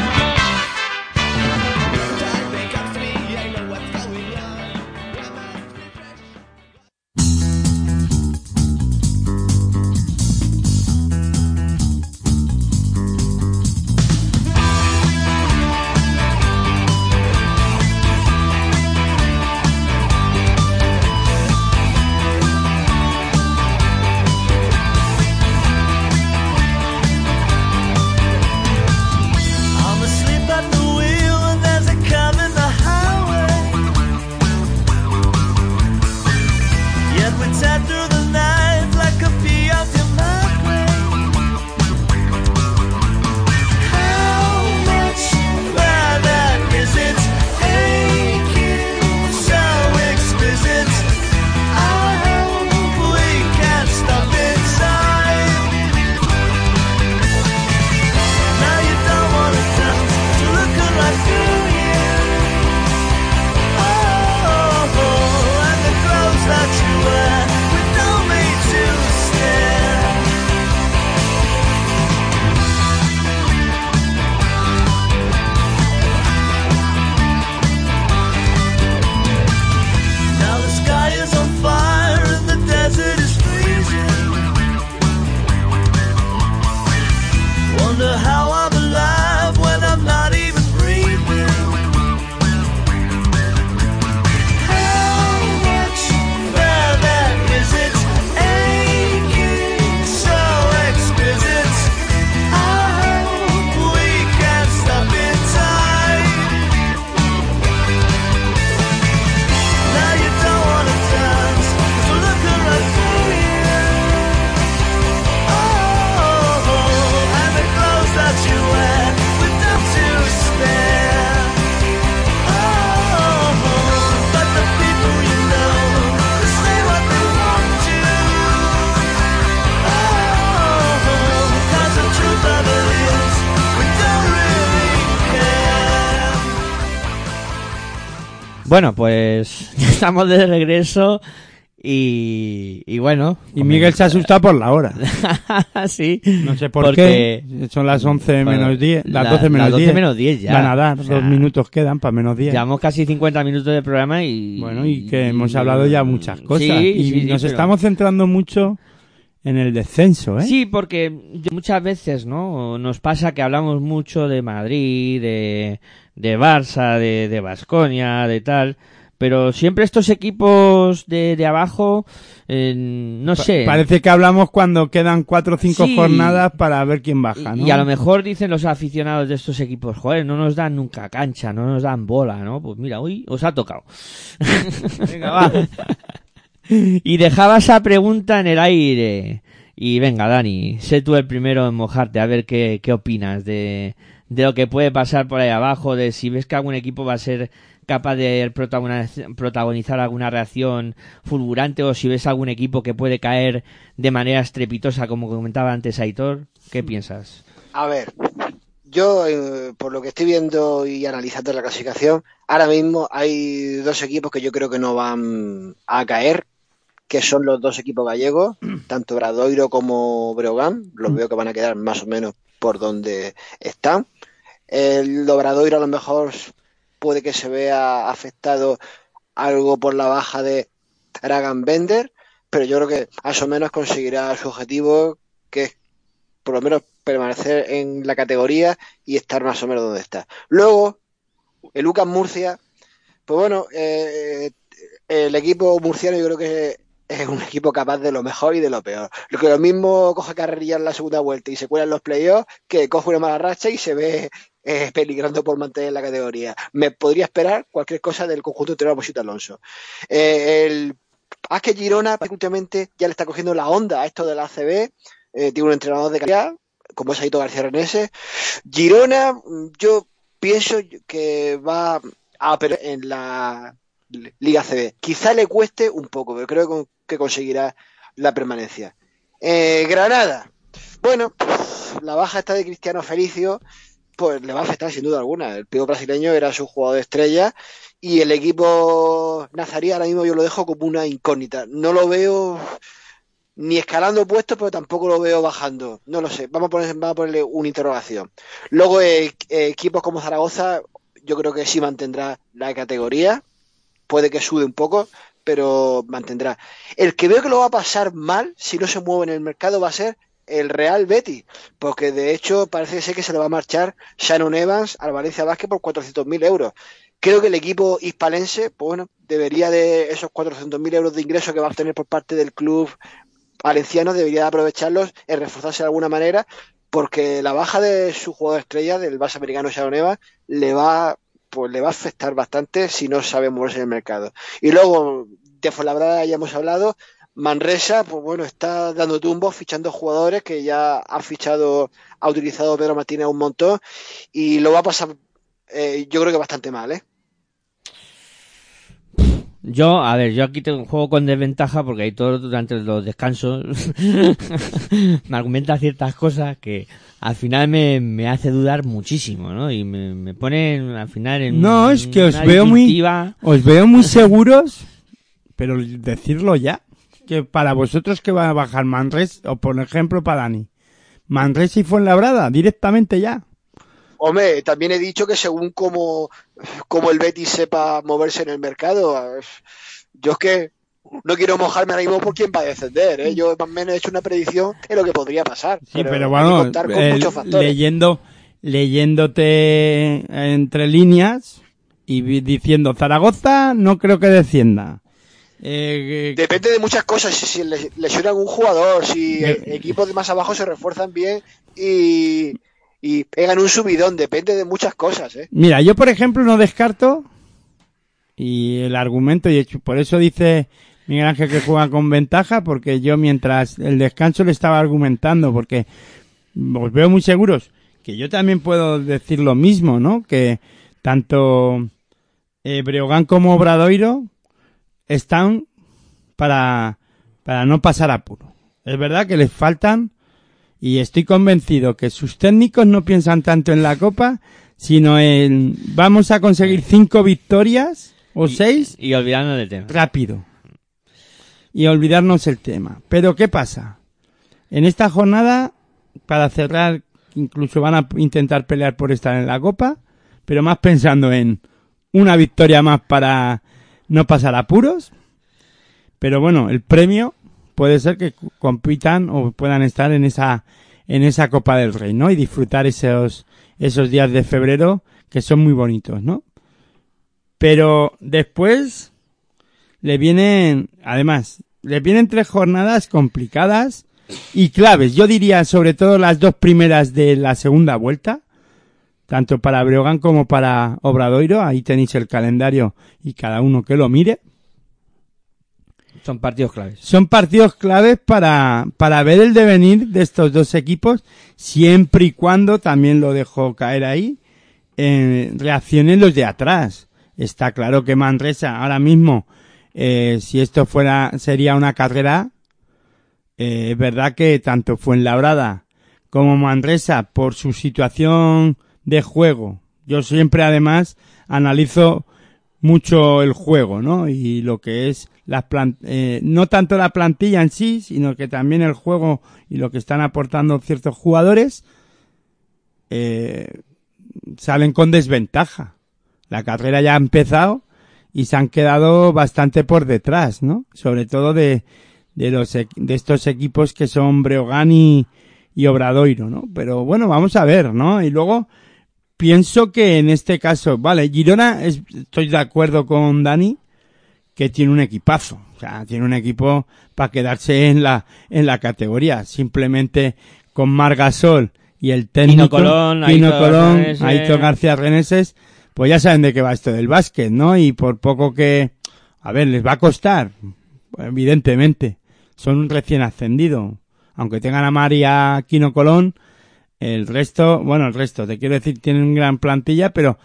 Bueno, pues <laughs> estamos de regreso y, y bueno. Y Miguel se asusta por la hora. <laughs> sí. No sé por qué. Son las 11 Bueno, menos 10. Las la- 12 menos las 12 10. menos 10 ya. Van a dar. O sea, dos minutos quedan para menos 10. Llevamos casi 50 minutos de programa y... Bueno, y que hemos hablado ya muchas cosas. Sí, y sí, sí, nos pero- estamos centrando mucho en el descenso, ¿eh? Sí, porque muchas veces, ¿no? Nos pasa que hablamos mucho de Madrid, de, de Barça, de, de Basconia, de tal, pero siempre estos equipos de, de abajo, eh, no sé. Parece que hablamos cuando quedan cuatro o cinco Sí. jornadas para ver quién baja, ¿no? Y a lo mejor dicen los aficionados de estos equipos, joder, no nos dan nunca cancha, no nos dan bola, ¿no? Pues mira, hoy os ha tocado. <laughs> Venga, va. Y dejaba esa pregunta en el aire. Y venga, Dani, sé tú el primero en mojarte, a ver qué, qué opinas de, de lo que puede pasar por ahí abajo, de si ves que algún equipo va a ser capaz de protagoniz- protagonizar alguna reacción fulgurante o si ves algún equipo que puede caer de manera estrepitosa, como comentaba antes Aitor, ¿qué piensas? A ver, yo eh, por lo que estoy viendo y analizando la clasificación, ahora mismo hay dos equipos que yo creo que no van a caer, que son los dos equipos gallegos, <clears throat> tanto Bradoiro como Breogán, los veo que van a quedar más o menos por donde están. El Obradoiro a lo mejor puede que se vea afectado algo por la baja de Dragan Bender, pero yo creo que más o menos conseguirá su objetivo, que es por lo menos permanecer en la categoría y estar más o menos donde está. Luego, el Lucas Murcia, pues bueno, eh, el equipo murciano yo creo que es un equipo capaz de lo mejor y de lo peor. Lo que lo mismo coge carrerilla en la segunda vuelta y se cuela en los playoffs, que coge una mala racha y se ve peligrando por mantener la categoría. Me podría esperar cualquier cosa del conjunto entrenador por Sito Alonso. Eh, el Haz que Girona últimamente ya le está cogiendo la onda a esto de la ACB, eh, tiene un entrenador de calidad, como es Aito García Renese. Girona, yo pienso que va a perder en la Liga CB. Quizá le cueste un poco, pero creo que conseguirá la permanencia. Eh, Granada, bueno, la baja está de Cristiano Felicio, pues le va a afectar sin duda alguna. El pivo brasileño era su jugador estrella y el equipo nazarí ahora mismo yo lo dejo como una incógnita. No lo veo ni escalando puestos, pero tampoco lo veo bajando. No lo sé. Vamos a, poner, vamos a ponerle una interrogación. Luego, eh, equipos como Zaragoza, yo creo que sí mantendrá la categoría. Puede que sude un poco, pero mantendrá. El que veo que lo va a pasar mal, si no se mueve en el mercado, va a ser el Real Betis, porque de hecho parece ser que se le va a marchar Shannon Evans al Valencia Basket por 400.000 euros. Creo que el equipo hispalense, pues bueno, debería de esos 400.000 euros de ingreso que va a obtener por parte del club valenciano, debería de aprovecharlos en reforzarse de alguna manera, porque la baja de su jugador estrella, del base americano Sharon Evans, le va, pues le va a afectar bastante si no sabe moverse en el mercado. Y luego, de Fuenlabrada ya hemos hablado, Manresa, pues bueno, está dando tumbos, fichando jugadores que ya ha fichado, ha utilizado Pedro Martínez un montón y lo va a pasar, eh, yo creo que bastante mal, ¿eh? Yo, a ver, yo aquí tengo un juego con desventaja porque hay todo durante los descansos <laughs> me argumenta ciertas cosas que al final me, me hace dudar muchísimo, ¿no? Y me, me pone al final en No, es que os veo muy, os veo muy seguros, pero decirlo ya, que para vosotros que va a bajar Manres, o por ejemplo para Dani, Manres y Fuenlabrada, directamente ya. Hombre, también he dicho que según como, como el Betis sepa moverse en el mercado, yo es que no quiero mojarme ahora mismo por quién va a descender, ¿eh? Yo más o menos he hecho una predicción de lo que podría pasar. Sí, pero, bueno, contar con muchos factores. leyendo, leyéndote entre líneas y diciendo Zaragoza no creo que descienda. Eh, Depende de muchas cosas, si, si le- lesionan un jugador, si eh, equipos de más abajo se refuerzan bien y, y pegan un subidón, depende de muchas cosas, ¿eh? Mira, yo por ejemplo no descarto y el argumento, y hecho, por eso dice Miguel Ángel que juega con ventaja, porque yo mientras el descanso le estaba argumentando, porque os veo muy seguros, que yo también puedo decir lo mismo, ¿no? Que tanto eh, Breogán como Obradoiro están para, para no pasar apuro. Es verdad que les faltan y estoy convencido que sus técnicos no piensan tanto en la copa, sino en vamos a conseguir cinco victorias o seis Y olvidando del tema. rápido y olvidarnos el tema. Pero ¿qué pasa? En esta jornada, para cerrar, incluso van a intentar pelear por estar en la copa, pero más pensando en una victoria más para no pasar apuros. Pero bueno, el premio puede ser que compitan o puedan estar en esa en esa Copa del Rey, ¿no? Y disfrutar esos esos días de febrero que son muy bonitos, ¿no? Pero después le vienen, además, le vienen tres jornadas complicadas y claves. Yo diría sobre todo las dos primeras de la segunda vuelta, tanto para Breogán como para Obradoiro. Ahí tenéis el calendario y cada uno que lo mire. Son partidos claves. Son partidos claves para, para ver el devenir de estos dos equipos, siempre y cuando, también lo dejo caer ahí, eh, reaccionen los de atrás. Está claro que Manresa ahora mismo, eh, si esto fuera, sería una carrera, eh, es verdad que tanto Fuenlabrada como Manresa, por su situación de juego, yo siempre además analizo mucho el juego, ¿no? Y lo que es las plan- eh, no tanto la plantilla en sí, sino que también el juego y lo que están aportando ciertos jugadores, eh, salen con desventaja. La carrera ya ha empezado y se han quedado bastante por detrás, ¿no? Sobre todo de, de los, de estos equipos que son Breogán y, y Obradoiro, ¿no? Pero bueno, vamos a ver, ¿no? Y luego, pienso que en este caso, vale, Girona, es- estoy de acuerdo con Dani, que tiene un equipazo. O sea, tiene un equipo para quedarse en la, en la categoría. Simplemente con Margasol y el técnico. Colón, Quino Aitor Colón, Reneses. Aitor García Reneses, pues ya saben de qué va esto del básquet, ¿no? Y por poco que, a ver, les va a costar, evidentemente. Son un recién ascendido. Aunque tengan a María Quino Colón, el resto, bueno, el resto, te quiero decir, tienen gran plantilla, pero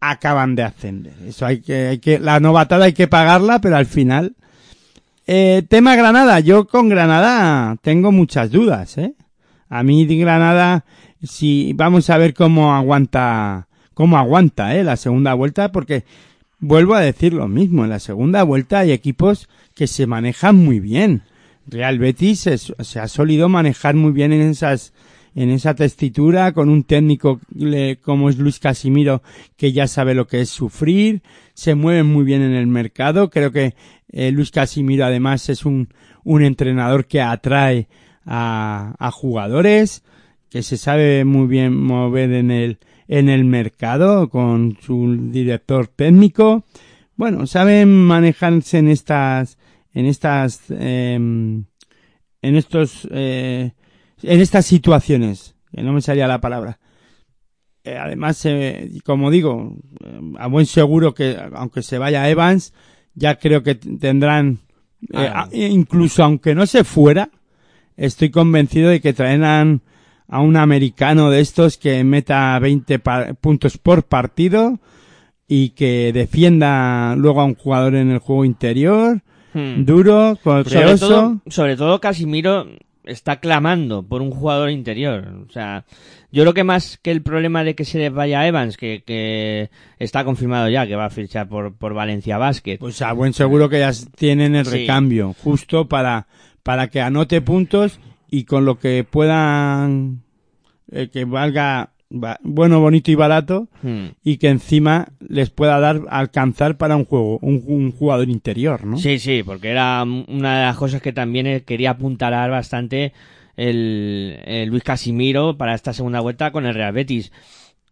acaban de ascender. Eso hay que, hay que, la novatada hay que pagarla, pero al final. Eh, tema Granada, yo con Granada tengo muchas dudas, ¿eh? A mí Granada, si vamos a ver cómo aguanta, cómo aguanta, ¿eh? La segunda vuelta, porque vuelvo a decir lo mismo, en la segunda vuelta hay equipos que se manejan muy bien. Real Betis se, se ha solido manejar muy bien en esas, en esa testitura con un técnico como es Luis Casimiro que ya sabe lo que es sufrir, se mueve muy bien en el mercado, creo que eh, Luis Casimiro además es un, un entrenador que atrae a, a jugadores, que se sabe muy bien mover en el, en el mercado con su director técnico. Bueno, saben manejarse en estas, en estas, em, en estos, eh, en estas situaciones, que no me salía la palabra. Eh, además, eh, como digo, eh, a buen seguro que aunque se vaya Evans, ya creo que tendrán, eh, Ah. incluso aunque no se fuera, estoy convencido de que traerán a un americano de estos que meta 20 pa- puntos por partido y que defienda luego a un jugador en el juego interior, Hmm. duro, sobre todo, sobre todo Casimiro está clamando por un jugador interior. O sea, yo creo que más que el problema de que se les vaya Evans, que, que está confirmado ya que va a fichar por, por Valencia Basket. Pues a buen seguro que ya tienen el Sí. recambio, justo para, para que anote puntos y con lo que puedan, eh, que valga bueno, bonito y barato Hmm. y que encima les pueda dar, alcanzar para un juego, un, un jugador interior, ¿no? Sí, sí, porque era una de las cosas que también eh, quería apuntalar bastante el, el Luis Casimiro para esta segunda vuelta con el Real Betis.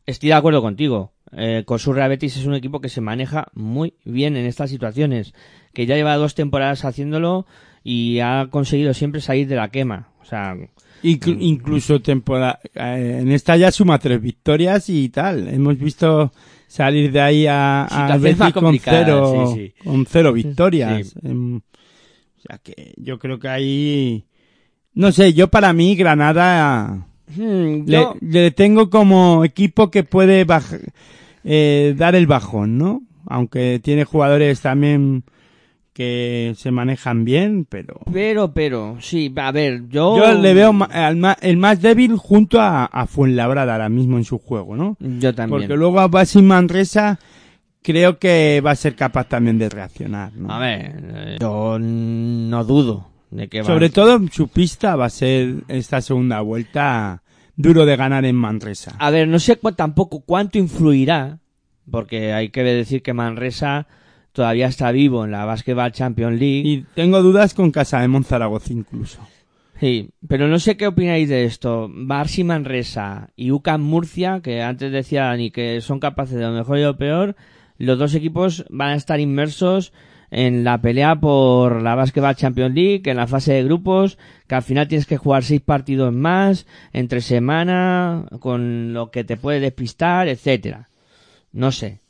Estoy de acuerdo contigo. Eh, Cosu Real Betis es un equipo que se maneja muy bien en estas situaciones, que ya lleva dos temporadas haciéndolo y ha conseguido siempre salir de la quema. O sea, Inclu- incluso temporada, eh, en esta ya suma tres victorias y tal. Hemos visto salir de ahí a, a Betis más con cero, sí, sí. con cero victorias. Sí. Em, o sea que yo creo que ahí, no sé, yo para mí Granada hmm, le, yo- le tengo como equipo que puede baj- eh, dar el bajón, ¿no? Aunque tiene jugadores también que se manejan bien, pero pero, pero, sí, a ver, yo... yo le veo el más débil junto a, a Fuenlabrada ahora mismo en su juego, ¿no? Yo también. Porque luego a Basim Manresa creo que va a ser capaz también de reaccionar, ¿no? A ver, yo no dudo de que va Sobre todo su pista va a ser esta segunda vuelta duro de ganar en Manresa. A ver, no sé cu- tampoco cuánto influirá, porque hay que decir que Manresa todavía está vivo en la Basketball Champions League. Y tengo dudas con Casa de Monzaragoza incluso. Sí, pero no sé qué opináis de esto. Barsi Manresa y UCAM Murcia, que antes decía Dani que son capaces de lo mejor y lo peor, los dos equipos van a estar inmersos en la pelea por la Basketball Champions League, en la fase de grupos, que al final tienes que jugar seis partidos más, entre semana, con lo que te puede despistar, etcétera. No sé.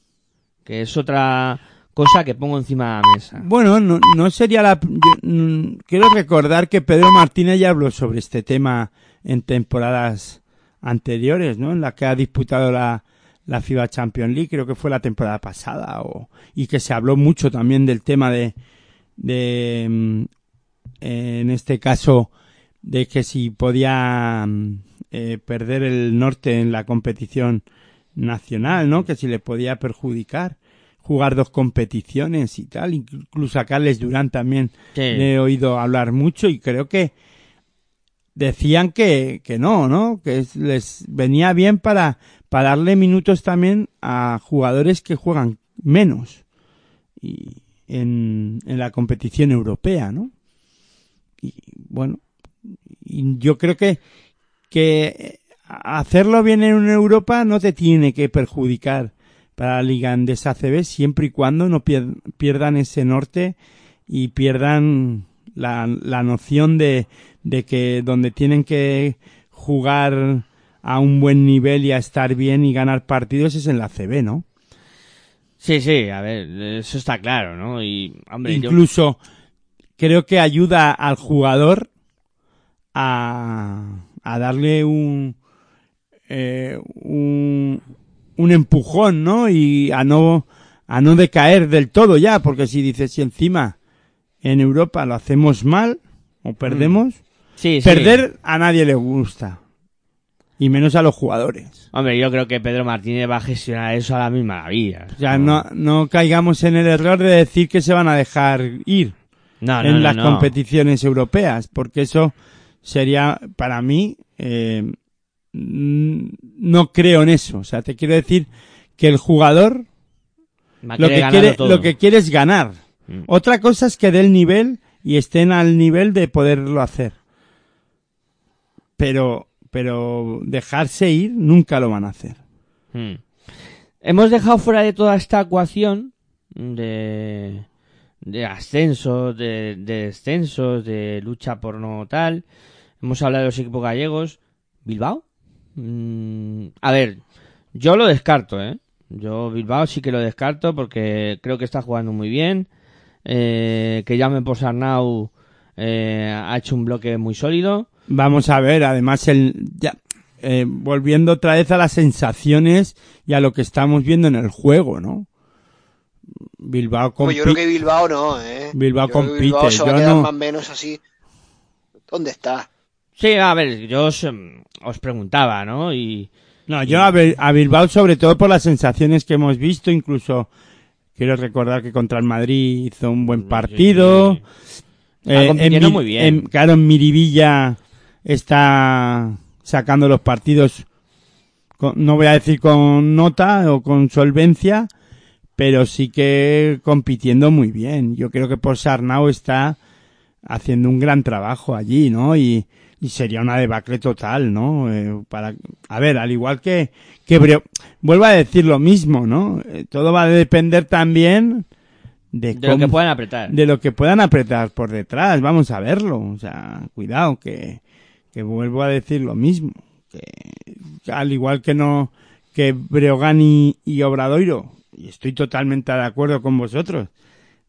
Que es otra cosa que pongo encima de la mesa. Bueno, no, sería la... yo, mm, quiero recordar que Pedro Martínez ya habló sobre este tema en temporadas anteriores, ¿no? En la que ha disputado la, la FIBA Champions League, creo que fue la temporada pasada, o, y que se habló mucho también del tema de, de mm, en este caso, de que si podía mm, eh, perder el norte en la competición nacional, ¿no? Que si le podía perjudicar jugar dos competiciones y tal, incluso a Carles Durán también Sí. le he oído hablar mucho y creo que decían que, que no, ¿no? Que es- les venía bien para, para darle minutos también a jugadores que juegan menos y en, en la competición europea, ¿no? Y bueno, y yo creo que, que hacerlo bien en Europa no te tiene que perjudicar para la Liga Andesa ACB siempre y cuando no pier- pierdan ese norte y pierdan la, la noción de, de que donde tienen que jugar a un buen nivel y a estar bien y ganar partidos es en la CB, ¿no? Sí, sí, a ver, eso está claro, ¿no? Y, hombre, yo- Incluso creo que ayuda al jugador a, a darle un, eh, un, un empujón, ¿no? Y a no, a no decaer del todo ya, porque si dices, si encima en Europa lo hacemos mal o perdemos, sí, sí. perder a nadie le gusta. Y menos a los jugadores. Hombre, yo creo que Pedro Martínez va a gestionar eso a la misma maravilla. O sea, no, no caigamos en el error de decir que se van a dejar ir. no, no, en no, las competiciones europeas, porque eso sería, para mí, eh, mm, no creo en eso. O sea, te quiero decir que el jugador lo que, quiere, lo que quiere es ganar. Mm. Otra cosa es que dé el nivel y estén al nivel de poderlo hacer. Pero, pero dejarse ir nunca lo van a hacer. Mm. Hemos dejado fuera de toda esta ecuación de, de ascensos, de, de descensos, de lucha por no tal. Hemos hablado de los equipos gallegos. ¿Bilbao? Mm, a ver, yo lo descarto, ¿eh? Yo Bilbao sí que lo descarto porque creo que está jugando muy bien. Eh, que llame por Sarnau eh, ha hecho un bloque muy sólido. Vamos a ver, además, el, ya, eh, volviendo otra vez a las sensaciones y a lo que estamos viendo en el juego, ¿no? Bilbao Pues yo compite. creo que Bilbao no, ¿eh? Bilbao Yo creo que compite, Bilbao se va a yo quedar no- más o menos así. ¿Dónde está? Sí, a ver, yo os, em, os preguntaba, ¿no? Y, No, yo a, a Bilbao sobre todo por las sensaciones que hemos visto, incluso quiero recordar que contra el Madrid hizo un buen partido. sí, Mi- muy bien. en- claro, en Miribilla está sacando los partidos, con- no voy a decir con nota o con solvencia, pero sí que compitiendo muy bien. Yo creo que por Sarnau está haciendo un gran trabajo allí, ¿no? Y, y sería una debacle total, ¿no? Eh, para, a ver, al igual que, que Breo- vuelvo a decir lo mismo, ¿no? Eh, todo va a depender también de, de lo que puedan apretar. de lo que puedan apretar por detrás, vamos a verlo, o sea, cuidado, que, que vuelvo a decir lo mismo, que al igual que no, que Breogán y, y Obradoiro, y estoy totalmente de acuerdo con vosotros,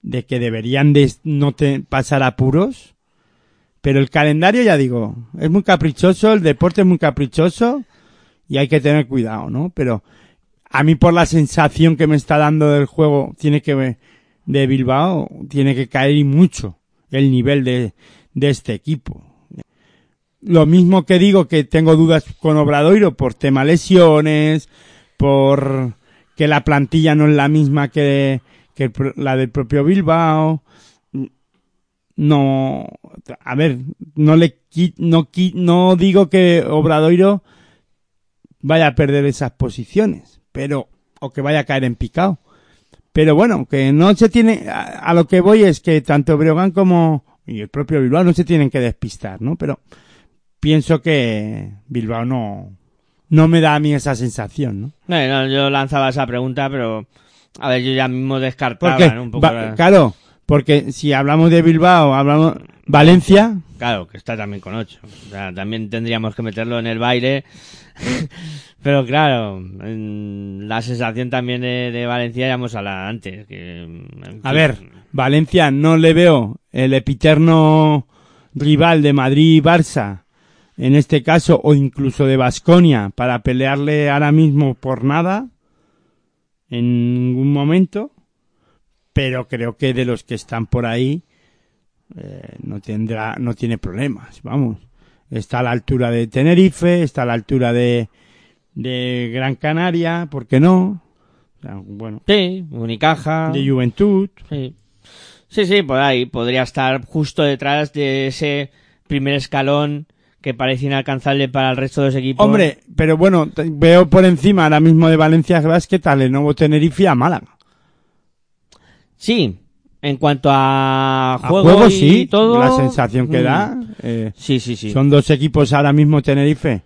de que deberían de no te, pasar apuros, pero el calendario, ya digo, es muy caprichoso, el deporte es muy caprichoso, y hay que tener cuidado, ¿no? Pero a mí por la sensación que me está dando del juego, tiene que de Bilbao tiene que caer mucho el nivel de, de este equipo. Lo mismo que digo que tengo dudas con Obradoiro por tema lesiones, por que la plantilla no es la misma que, que la del propio Bilbao. No, a ver, no le no no digo que Obradoiro vaya a perder esas posiciones, pero o que vaya a caer en picado. Pero bueno, que no se tiene, a, a lo que voy es que tanto Breogán como y el propio Bilbao no se tienen que despistar, ¿no? Pero pienso que Bilbao no, no me da a mí esa sensación, ¿no? No, no, yo lanzaba esa pregunta, pero a ver, yo ya mismo descartaba un poco va- la- claro, Porque si hablamos de Bilbao, hablamos Valencia, Claro, que está también con 8. O sea, también tendríamos que meterlo en el baile. <laughs> Pero claro, en la sensación también de, de Valencia ya hemos hablado antes. Que, en a ver, Valencia no le veo el epiterno rival de Madrid y Barça, en este caso, o incluso de Basconia, para pelearle ahora mismo por nada, en ningún momento, pero creo que de los que están por ahí, eh, no tendrá, no tiene problemas, vamos. Está a la altura de Tenerife, está a la altura de, de Gran Canaria, ¿por qué no? O sea, bueno, Sí, Unicaja. de Juventud. Sí. sí, sí, por ahí. Podría estar justo detrás de ese primer escalón que parece inalcanzable para el resto de los equipos. Hombre, pero bueno, veo por encima ahora mismo de Valencia Basket al Lenovo Tenerife y a Málaga. Sí, en cuanto a A juego, juego y sí, todo. la sensación que mm, da. eh, Sí, sí, sí. Son dos equipos ahora mismo Tenerife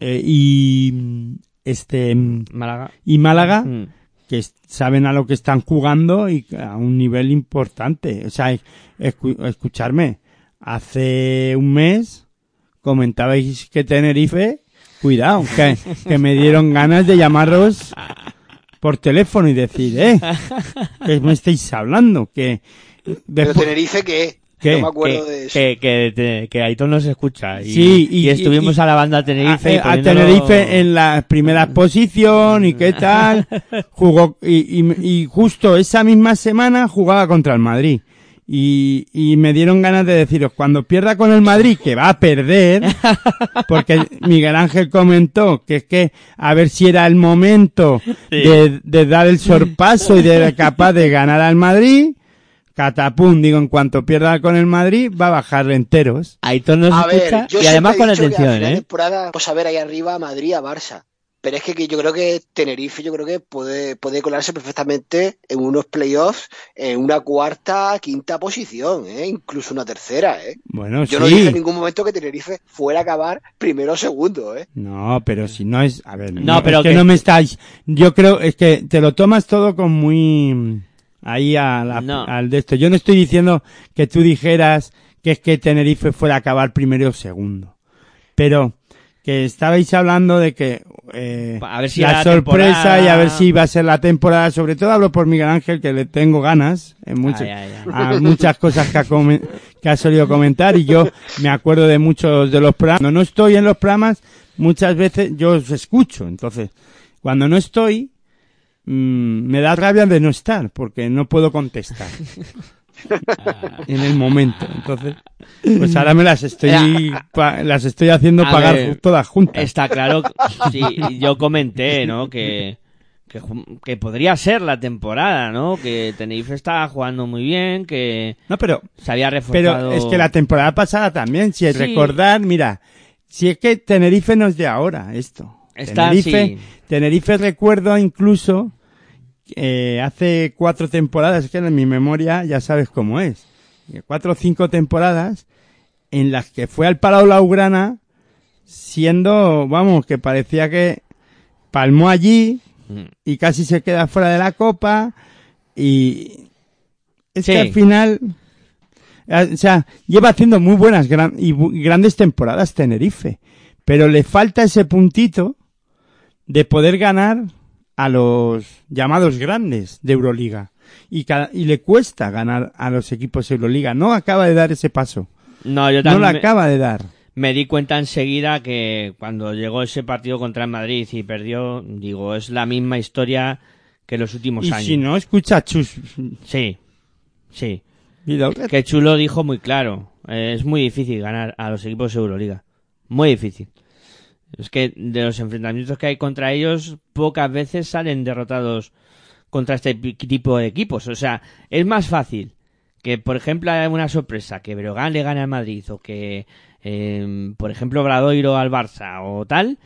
eh, y mm, este mm, Málaga. y Málaga Mm. que saben a lo que están jugando y a un nivel importante. O sea, escu- escucharme, hace un mes comentabais que Tenerife, cuidado, que, que me dieron ganas de llamaros por teléfono y decir, eh, <laughs> que me estáis hablando, que Pero después, Tenerife, ¿qué? ¿Qué? No me acuerdo que, de eso. que, que, que Aitor nos escucha. Y, Sí, y- y estuvimos y- a la banda Tenerife. a, a poniéndolo- Tenerife en la primera posición y qué tal. <laughs> Jugó, y, y, y justo esa misma semana jugaba contra el Madrid. Y, y me dieron ganas de deciros, cuando pierda con el Madrid, que va a perder, <laughs> porque Miguel Ángel comentó que es que a ver si era el momento de, de dar el sorpaso y de capaz de ganar al Madrid, catapum, digo, en cuanto pierda con el Madrid, va a bajar enteros. Aitor nos A ver, escucha yo y además con atención, ¿eh? temporada, pues a ver ahí arriba a Madrid, a Barça. Pero es que, que yo creo que Tenerife, yo creo que puede, puede colarse perfectamente en unos playoffs en una cuarta, quinta posición, ¿eh? incluso una tercera. ¿eh? Bueno, Yo sí. no dije en ningún momento que Tenerife fuera a acabar primero o segundo. ¿eh? No, pero si no es, a ver, No, no, pero es que, que- no me estáis, yo creo, es que te lo tomas todo con muy, ahí a la- No. al de esto. Yo no estoy diciendo que tú dijeras que es que Tenerife fuera a acabar primero o segundo, pero que estabais hablando de que eh, A ver si la sorpresa temporada- y a ver si va a ser la temporada. Sobre todo hablo por Miguel Ángel que le tengo ganas en ay, ay. a muchas cosas que ha, que ha solido comentar y yo me acuerdo de muchos de los programas. Cuando no estoy en los programas, muchas veces yo os escucho. Entonces, cuando no estoy, mm, me da rabia de no estar porque no puedo contestar <laughs> en el momento. Entonces, pues ahora me las estoy, pa- las estoy haciendo A pagar ver, todas juntas. Está claro, <laughs> sí, yo comenté, ¿no? Que, que, podría ser la temporada, ¿no? Que Tenerife estaba jugando muy bien, que No, pero se había reforzado. Pero es que la temporada pasada también, si es Sí. recordar, mira, si es que Tenerife no es de ahora, esto. Está, Tenerife, sí. Tenerife recuerdo incluso eh, hace cuatro temporadas, que en mi memoria ya sabes cómo es, eh, cuatro o cinco temporadas en las que fue al Palau Laugrana siendo, vamos, que parecía que palmó allí y casi se queda fuera de la copa y es Sí. que al final o sea lleva haciendo muy buenas gran- y grandes temporadas Tenerife pero le falta ese puntito de poder ganar a los llamados grandes de Euroliga y, cada- y le cuesta ganar a los equipos de Euroliga no acaba de dar ese paso No, yo no también lo me- acaba de dar me di cuenta enseguida que cuando llegó ese partido contra el Madrid y perdió, digo, es la misma historia que los últimos y años. si no escucha a Chus Sí, sí. Que Chulo dijo muy claro, eh, es muy difícil ganar a los equipos de Euroliga. Muy difícil. Es que de los enfrentamientos que hay contra ellos, pocas veces salen derrotados contra este tipo de equipos. O sea, es más fácil que, por ejemplo, haya una sorpresa, que Breogán le gane al Madrid o que, eh, por ejemplo, Bradoiro al Barça o tal,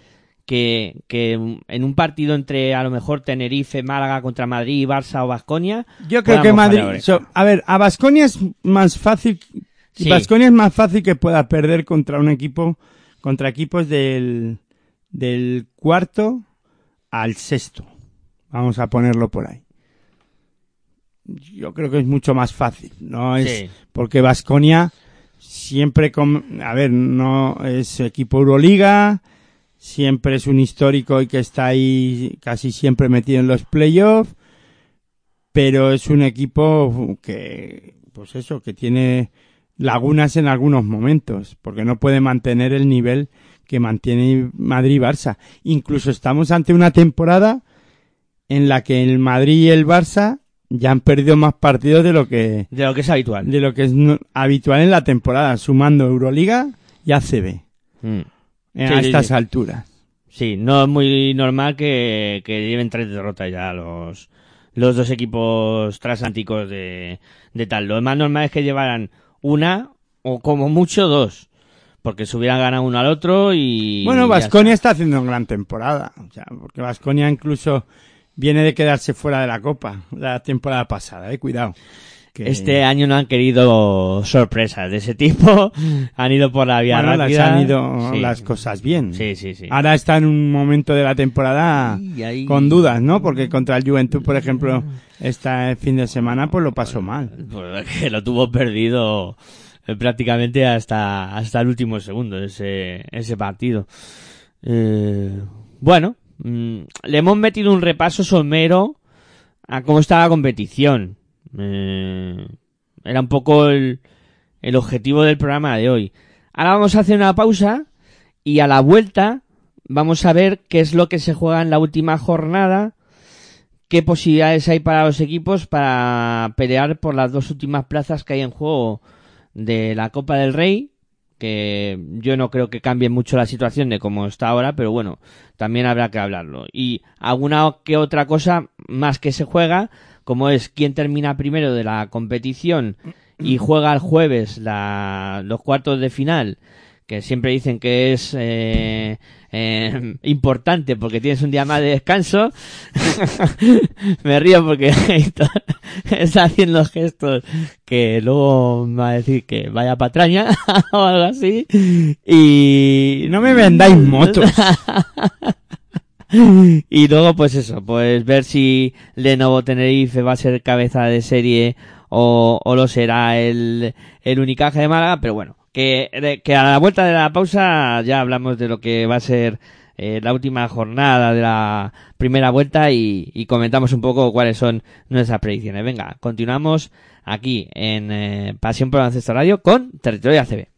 que, que en un partido entre a lo mejor Tenerife, Málaga contra Madrid, Barça o Vasconia. Yo creo que Madrid, so- a ver, a Basconia es más fácil, Sí. Basconia es más fácil que pueda perder contra un equipo, contra equipos del, del cuarto al sexto. Vamos a ponerlo por ahí. yo creo que es mucho más fácil, no es Sí. porque Vasconia siempre con, a ver, no es equipo Euroliga, siempre es un histórico y que está ahí casi siempre metido en los playoffs, pero es un equipo que, pues eso, que tiene lagunas en algunos momentos, porque no puede mantener el nivel que mantiene Madrid y Barça. Incluso estamos ante una temporada en la que el Madrid y el Barça ya han perdido más partidos de lo que De lo que es habitual. de lo que es no- habitual en la temporada, sumando Euroliga y ACB Mm. Sí, a sí, estas sí. alturas. Sí, no es muy normal que, que lleven tres derrotas ya los, los dos equipos transatlánticos de, de tal. Lo más normal es que llevaran una o como mucho dos. Porque se hubieran ganado uno al otro y... bueno, Vasconia está haciendo una gran temporada, o sea, porque Vasconia incluso viene de quedarse fuera de la Copa la temporada pasada, eh, cuidado. Que- Este año no han querido sorpresas de ese tipo. <laughs> han ido por la vía bueno, las rápida. han ido Sí. las cosas bien. Sí, sí, sí. Ahora está en un momento de la temporada ahí- con dudas, ¿no? Porque contra el Juventud, por ejemplo, este fin de semana, pues lo pasó mal. Pues <laughs> que lo tuvo perdido eh, prácticamente hasta, hasta el último segundo ese, ese partido. Eh, bueno, mm, le hemos metido un repaso somero a cómo está la competición. Eh, era un poco el, el objetivo del programa de hoy. Ahora vamos a hacer una pausa y a la vuelta vamos a ver qué es lo que se juega en la última jornada qué posibilidades hay para los equipos para pelear por las dos últimas plazas que hay en juego de la Copa del Rey, que yo no creo que cambie mucho la situación de cómo está ahora, pero bueno, también habrá que hablarlo. Y alguna que otra cosa más que se juega, como es quién termina primero de la competición y juega el jueves la, los cuartos de final, que siempre dicen que es eh, eh, importante porque tienes un día más de descanso. <laughs> Me río porque <laughs> está haciendo gestos que luego me va a decir que vaya patraña <laughs> o algo así. Y No me vendáis motos. <laughs> y luego, pues eso, pues ver si Lenovo Tenerife va a ser cabeza de serie o, o lo será el, el Unicaja de Málaga, pero bueno, que, que a la vuelta de la pausa ya hablamos de lo que va a ser eh, la última jornada de la primera vuelta y, y comentamos un poco cuáles son nuestras predicciones. Venga, continuamos aquí en eh, Pasión por Baloncesto Radio con Territorio ACB.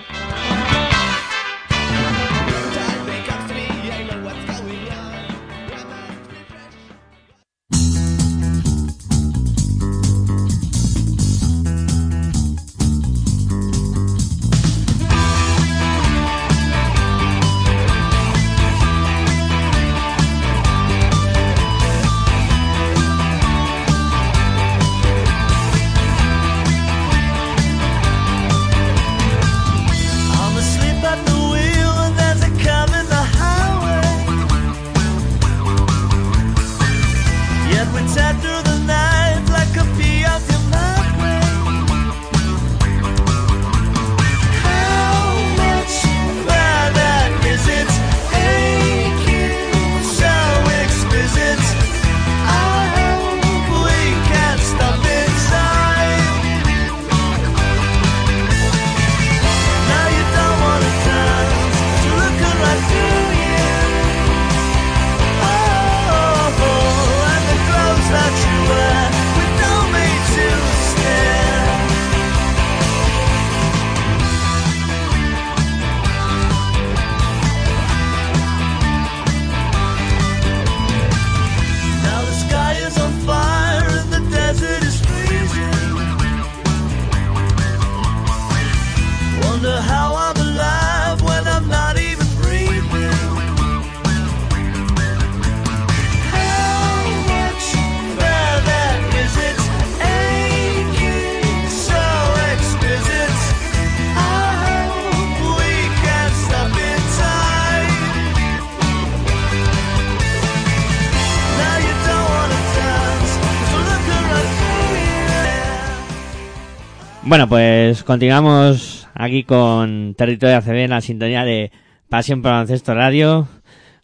Bueno, pues continuamos aquí con Territorio ACB en la sintonía de Pasión por Baloncesto Radio.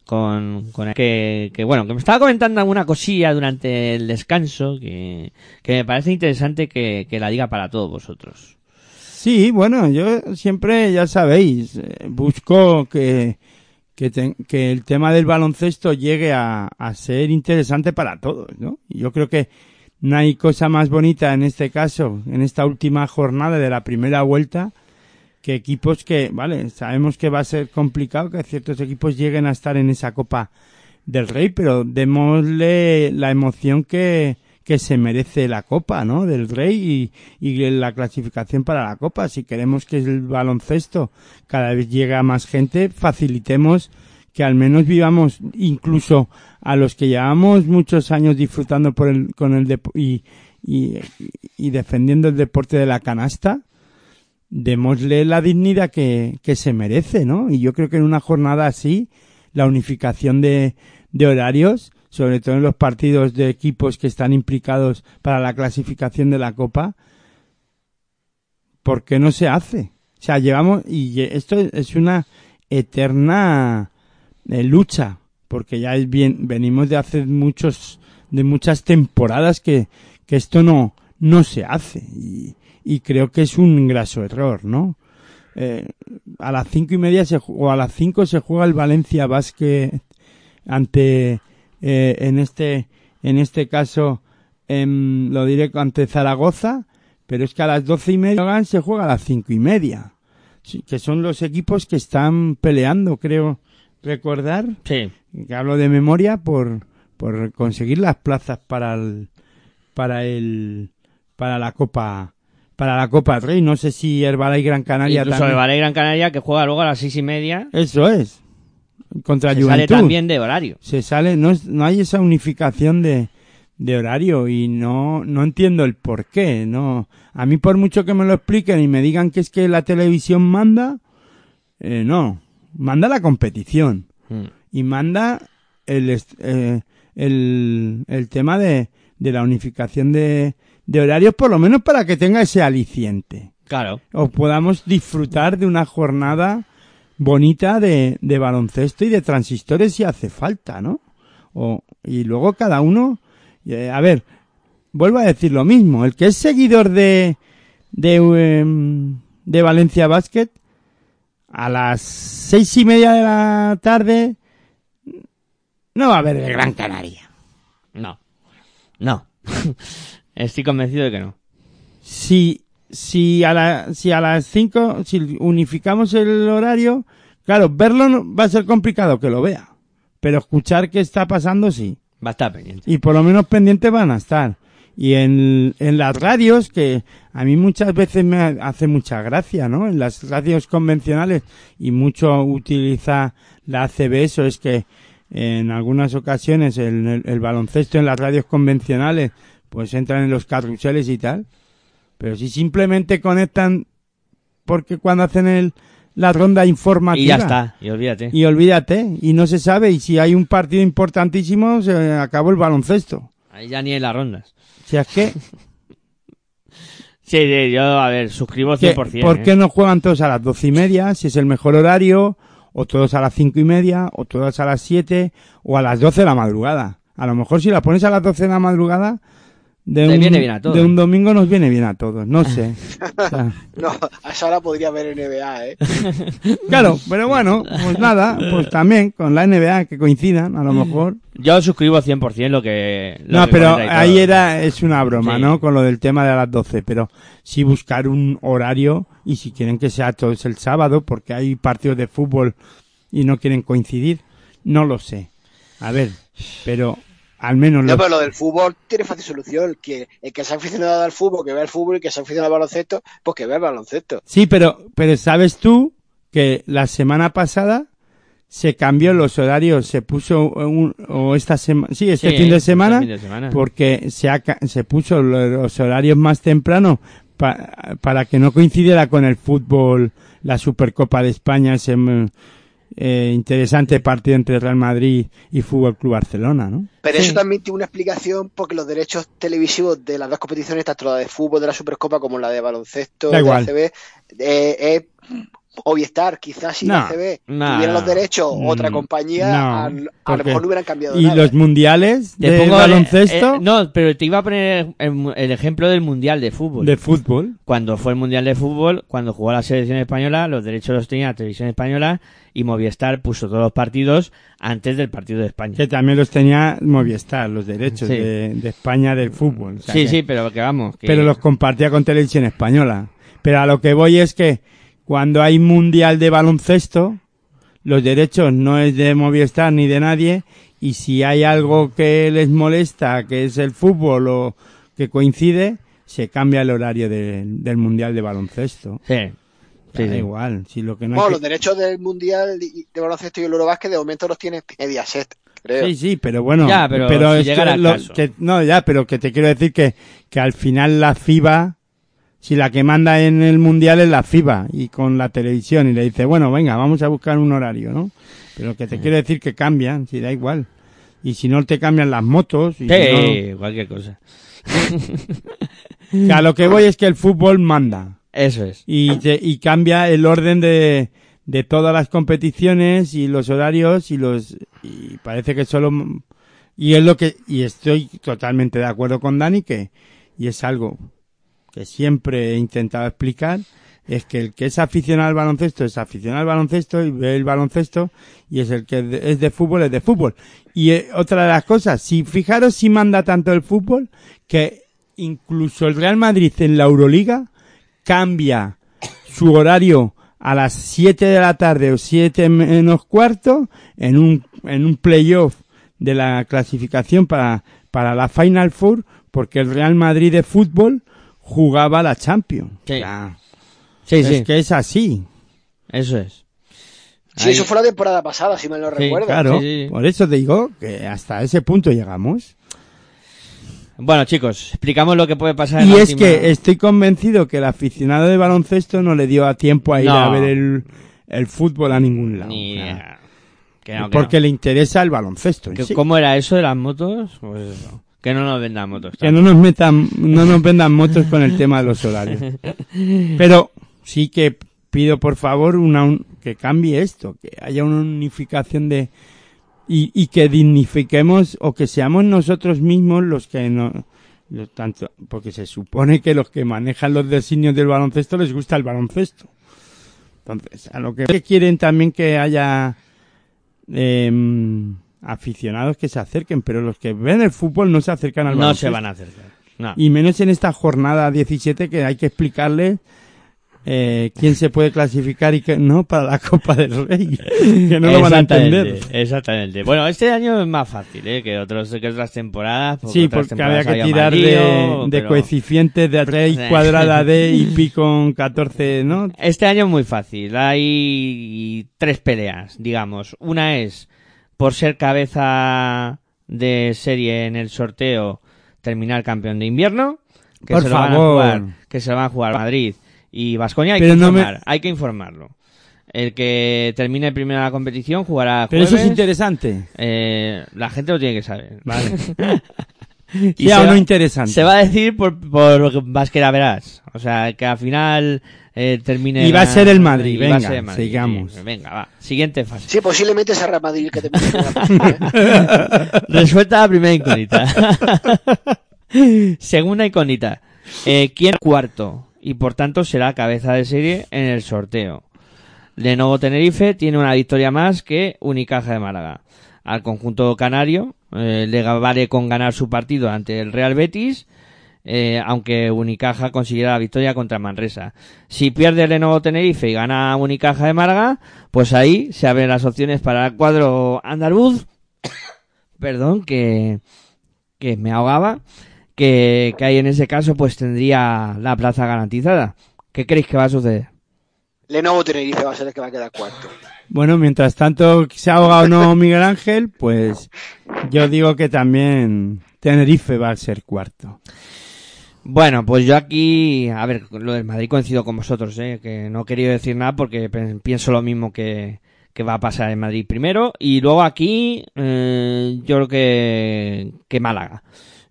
Con, con que, que, bueno, que me estaba comentando alguna cosilla durante el descanso que, que me parece interesante que, que la diga para todos vosotros. Sí, bueno, yo siempre, ya sabéis, eh, busco que, que, que el tema del baloncesto llegue a, a ser interesante para todos, ¿no? Y Yo creo que no hay cosa más bonita en este caso, en esta última jornada de la primera vuelta, que equipos que, vale, sabemos que va a ser complicado que ciertos equipos lleguen a estar en esa Copa del Rey, pero démosle la emoción que, que se merece la Copa, ¿no? Del Rey y, y la clasificación para la Copa. Si queremos que el baloncesto cada vez llegue a más gente, facilitemos que al menos vivamos incluso a los que llevamos muchos años disfrutando por el, con el dep- y, defendiendo el deporte de la canasta, démosle la dignidad que, se merece, ¿no? Y yo creo que en una jornada así, la unificación de, de horarios, sobre todo en los partidos de equipos que están implicados para la clasificación de la Copa, ¿por qué no se hace? O sea, llevamos, y esto es una eterna eh, lucha, porque ya es bien, venimos de hace muchos, de muchas temporadas que, que esto no, no se hace, y, creo que es un graso error, ¿no? Eh, a las cinco y media se, o a las cinco se juega el Valencia Basket ante, eh, en este, en este caso, em, lo diré ante Zaragoza, pero es que a las doce y media se juega a las cinco y media. Que son los equipos que están peleando, creo recordar, Sí. que hablo de memoria, por, por conseguir las plazas para el, para el, para la Copa, para la Copa Rey. No sé si Herbalife Gran Canaria Incluso también. el Valle Gran Canaria que juega luego a las seis y media. Eso es. Contra Se Juventud. sale también de horario. se sale, no, es- no hay esa unificación de, de horario y no, no entiendo el por qué, no. A mí por mucho que me lo expliquen y me digan que es que la televisión manda, eh, no. Manda la competición Mm. y manda el, eh, el, el tema de, de la unificación de, de horarios, por lo menos para que tenga ese aliciente Claro. o podamos disfrutar de una jornada bonita de, de baloncesto y de transistores si hace falta, ¿no? O, y luego cada uno, eh, a ver, vuelvo a decir lo mismo, el que es seguidor de, de, em, de Valencia Basket, a las seis y media de la tarde, no va a haber el Gran Canaria. No. No. <laughs> Estoy convencido de que no. si, si a la, si a las 5, si unificamos el horario, claro, verlo no- va a ser complicado que lo vea, pero escuchar qué está pasando sí. Va a estar pendiente. Y por lo menos pendientes van a estar. Y en, en las radios, que a mí muchas veces me hace mucha gracia, ¿no? En las radios convencionales, y mucho utiliza la ACB, eso es que en algunas ocasiones el, el- el baloncesto en las radios convencionales, pues entran en los carruseles y tal. Pero si simplemente conectan, porque cuando hacen el, la ronda informativa. Y ya está. Y olvídate. Y olvídate, y no se sabe, y si hay un partido importantísimo, se acabó el baloncesto. Ahí ya ni en las rondas. Sea, es que, Sí, sí, yo, a ver, suscribo que 100%. ¿por ¿eh? qué no juegan todos a las doce y media, si es el mejor horario, o todos a las cinco y media, o todos a las siete, o a las doce de la madrugada? A lo mejor si la pones a las doce de la madrugada, de un, viene bien a todos. de un domingo nos viene bien a todos, no sé. <laughs> O sea, <laughs> No, a esa hora podría haber NBA, ¿eh? <laughs> claro, pero bueno, pues nada, pues también con la NBA que coincidan, a lo mejor. Yo suscribo 100% lo que... lo No, que pero todo. ahí era, es una broma, Sí. ¿no? Con lo del tema de las 12, pero sí buscar un horario y si quieren que sea todos el sábado, porque hay partidos de fútbol y no quieren coincidir, no lo sé. A ver, pero al menos No, lo- pero lo del fútbol tiene fácil solución. Que el que se ha aficionado al fútbol, que vea el fútbol, y que se ha aficionado al baloncesto, pues que vea el baloncesto. Sí, pero, pero sabes tú que la semana pasada se cambió los horarios, se puso un, o esta semana, sí, este Sí, fin de este semana, fin de semana. porque se, ha ca- se puso lo- los horarios más temprano pa- para que no coincidiera con el fútbol, la Supercopa de España, ese, eh, interesante partido entre Real Madrid y Fútbol Club Barcelona, ¿no? Pero Sí. eso también tiene una explicación porque los derechos televisivos de las dos competiciones, tanto la de fútbol de la Supercopa como la de baloncesto Da de igual. la CB, eh, es Movistar. Quizás si No. la CB No, tuviera los no. derechos, otra Mm, compañía, no, a, a lo mejor no hubieran cambiado Y nada. los mundiales Te de pongo el- baloncesto, eh, no, pero te iba a poner el, ejemplo del Mundial de Fútbol. de fútbol. Cuando fue el Mundial de Fútbol, cuando jugó la selección española, los derechos los tenía la televisión española y Movistar puso todos los partidos antes del partido de España. Que también los tenía Movistar, los derechos Sí. de, de España del fútbol. o sea sí, que- sí, pero que vamos. que- Pero los compartía con televisión española. Pero a lo que voy es que cuando hay mundial de baloncesto, los derechos no es de Movistar ni de nadie. Y si hay algo que les molesta, que es el fútbol o que coincide, se cambia el horario de- del mundial de baloncesto. Sí. Sí, Da sí. igual, si lo que no Bueno, hay los derechos del Mundial de de baloncesto y el Eurobásquet de momento los tiene Mediaset, creo. Sí, sí, pero bueno. Ya, pero si es que llegara el lo- caso. que- no, ya, pero que te quiero decir que, que al final la FIBA, si la que manda en el mundial es la FIBA y con la televisión y le dice, bueno, venga, vamos a buscar un horario, ¿no? Pero que te quiero decir que cambian, si da igual. Y si no te cambian las motos, y si Sí, cualquier cosa. no- que a lo que voy es que el fútbol manda Eso es. y, te- y cambia el orden de, de todas las competiciones y los horarios y los y parece que solo y es lo que y estoy totalmente de acuerdo con Dani que y es algo que siempre he intentado explicar es que el que es aficionado al baloncesto es aficionado al baloncesto y ve el baloncesto y es el que es de, fútbol es de fútbol. Y eh, otra de las cosas si fijaros si manda tanto el fútbol que incluso el Real Madrid en la Euroliga cambia su horario a las 7 de la tarde o 7 menos cuarto en un, en un playoff de la clasificación para, para la Final Four porque el Real Madrid de fútbol jugaba la Champions. Sí. O sea, Sí, sí. Es que es así. Eso es. Sí, Ahí- eso fue la temporada pasada, si no Sí, recuerdo. Claro. sí, sí. Por eso te digo que hasta ese punto llegamos. Bueno, chicos, explicamos lo que puede pasar. en Y la es última- que estoy convencido que el aficionado de baloncesto no le dio a tiempo a ir No. a ver el, el fútbol a ningún lado. Ni O sea, idea. Que no, que porque no. le interesa el baloncesto. en sí. ¿Cómo era eso de las motos? Pues eso. Que no nos vendan motos. Que no nos metan, no nos vendan motos con el tema de los horarios. <laughs> Pero sí que pido por favor una, un- que cambie esto, que haya una unificación de, y, y que dignifiquemos o que seamos nosotros mismos los que no, los tanto, porque se supone que los que manejan los designios del baloncesto les gusta el baloncesto. Entonces, a lo que quieren también que haya, em, aficionados que se acerquen, pero los que ven el fútbol no se acercan al No baloncesto. se van a acercar. No. Y menos en esta jornada 17 que hay que explicarle eh, quién se puede clasificar y quién no para la <laughs> Copa del Rey. que no lo van a entender. Exactamente. Bueno, este año es más fácil ¿eh? que, otros, que otras temporadas. Sí, porque había que tirar de, de pero coeficientes de <laughs> Sí. cuadrada D y pi con 14, ¿no? Este año es muy fácil. Hay tres peleas, digamos. Una es por ser cabeza de serie en el sorteo terminar campeón de invierno. Que Por se lo van a jugar, que se lo van a jugar Madrid y Vascoña. Hay Pero que no me- hay que informarlo. El que termine primero la competición jugará Pero eso es interesante. Eh, la gente lo tiene que saber. Vale. <laughs> Y Sea se o no va- interesante. Se va a decir por, por lo que Vasquera verás. O sea, que al final eh, termine. Y va a ser el Madrid, y va a venga, ser el Madrid, sigamos. sí. venga, va. Siguiente fase. Sí, posiblemente sea Real Madrid el que te ¿eh? <laughs> Resuelta la primera incógnita. <laughs> Segunda incógnita. Eh, ¿Quién cuarto? Y por tanto será cabeza de serie en el sorteo. Lenovo Tenerife tiene una victoria más que Unicaja de Málaga. Al conjunto canario eh, le vale con ganar su partido ante el Real Betis, eh, aunque Unicaja consiguiera la victoria contra Manresa. Si pierde Lenovo Tenerife y gana Unicaja de Málaga, pues ahí se abren las opciones para el cuadro andaluz. <coughs> Perdón, que, que me ahogaba. Que, que ahí en ese caso pues tendría la plaza garantizada. ¿Qué creéis que va a suceder? Lenovo Tenerife va a ser el que va a quedar cuarto. Bueno, mientras tanto se ahoga o no <laughs> Miguel Ángel, pues yo digo que también Tenerife va a ser cuarto. Bueno, pues yo aquí, a ver, lo del Madrid coincido con vosotros, ¿eh? que no he querido decir nada porque pienso lo mismo que, que va a pasar en Madrid primero y luego aquí eh, yo creo que que Málaga.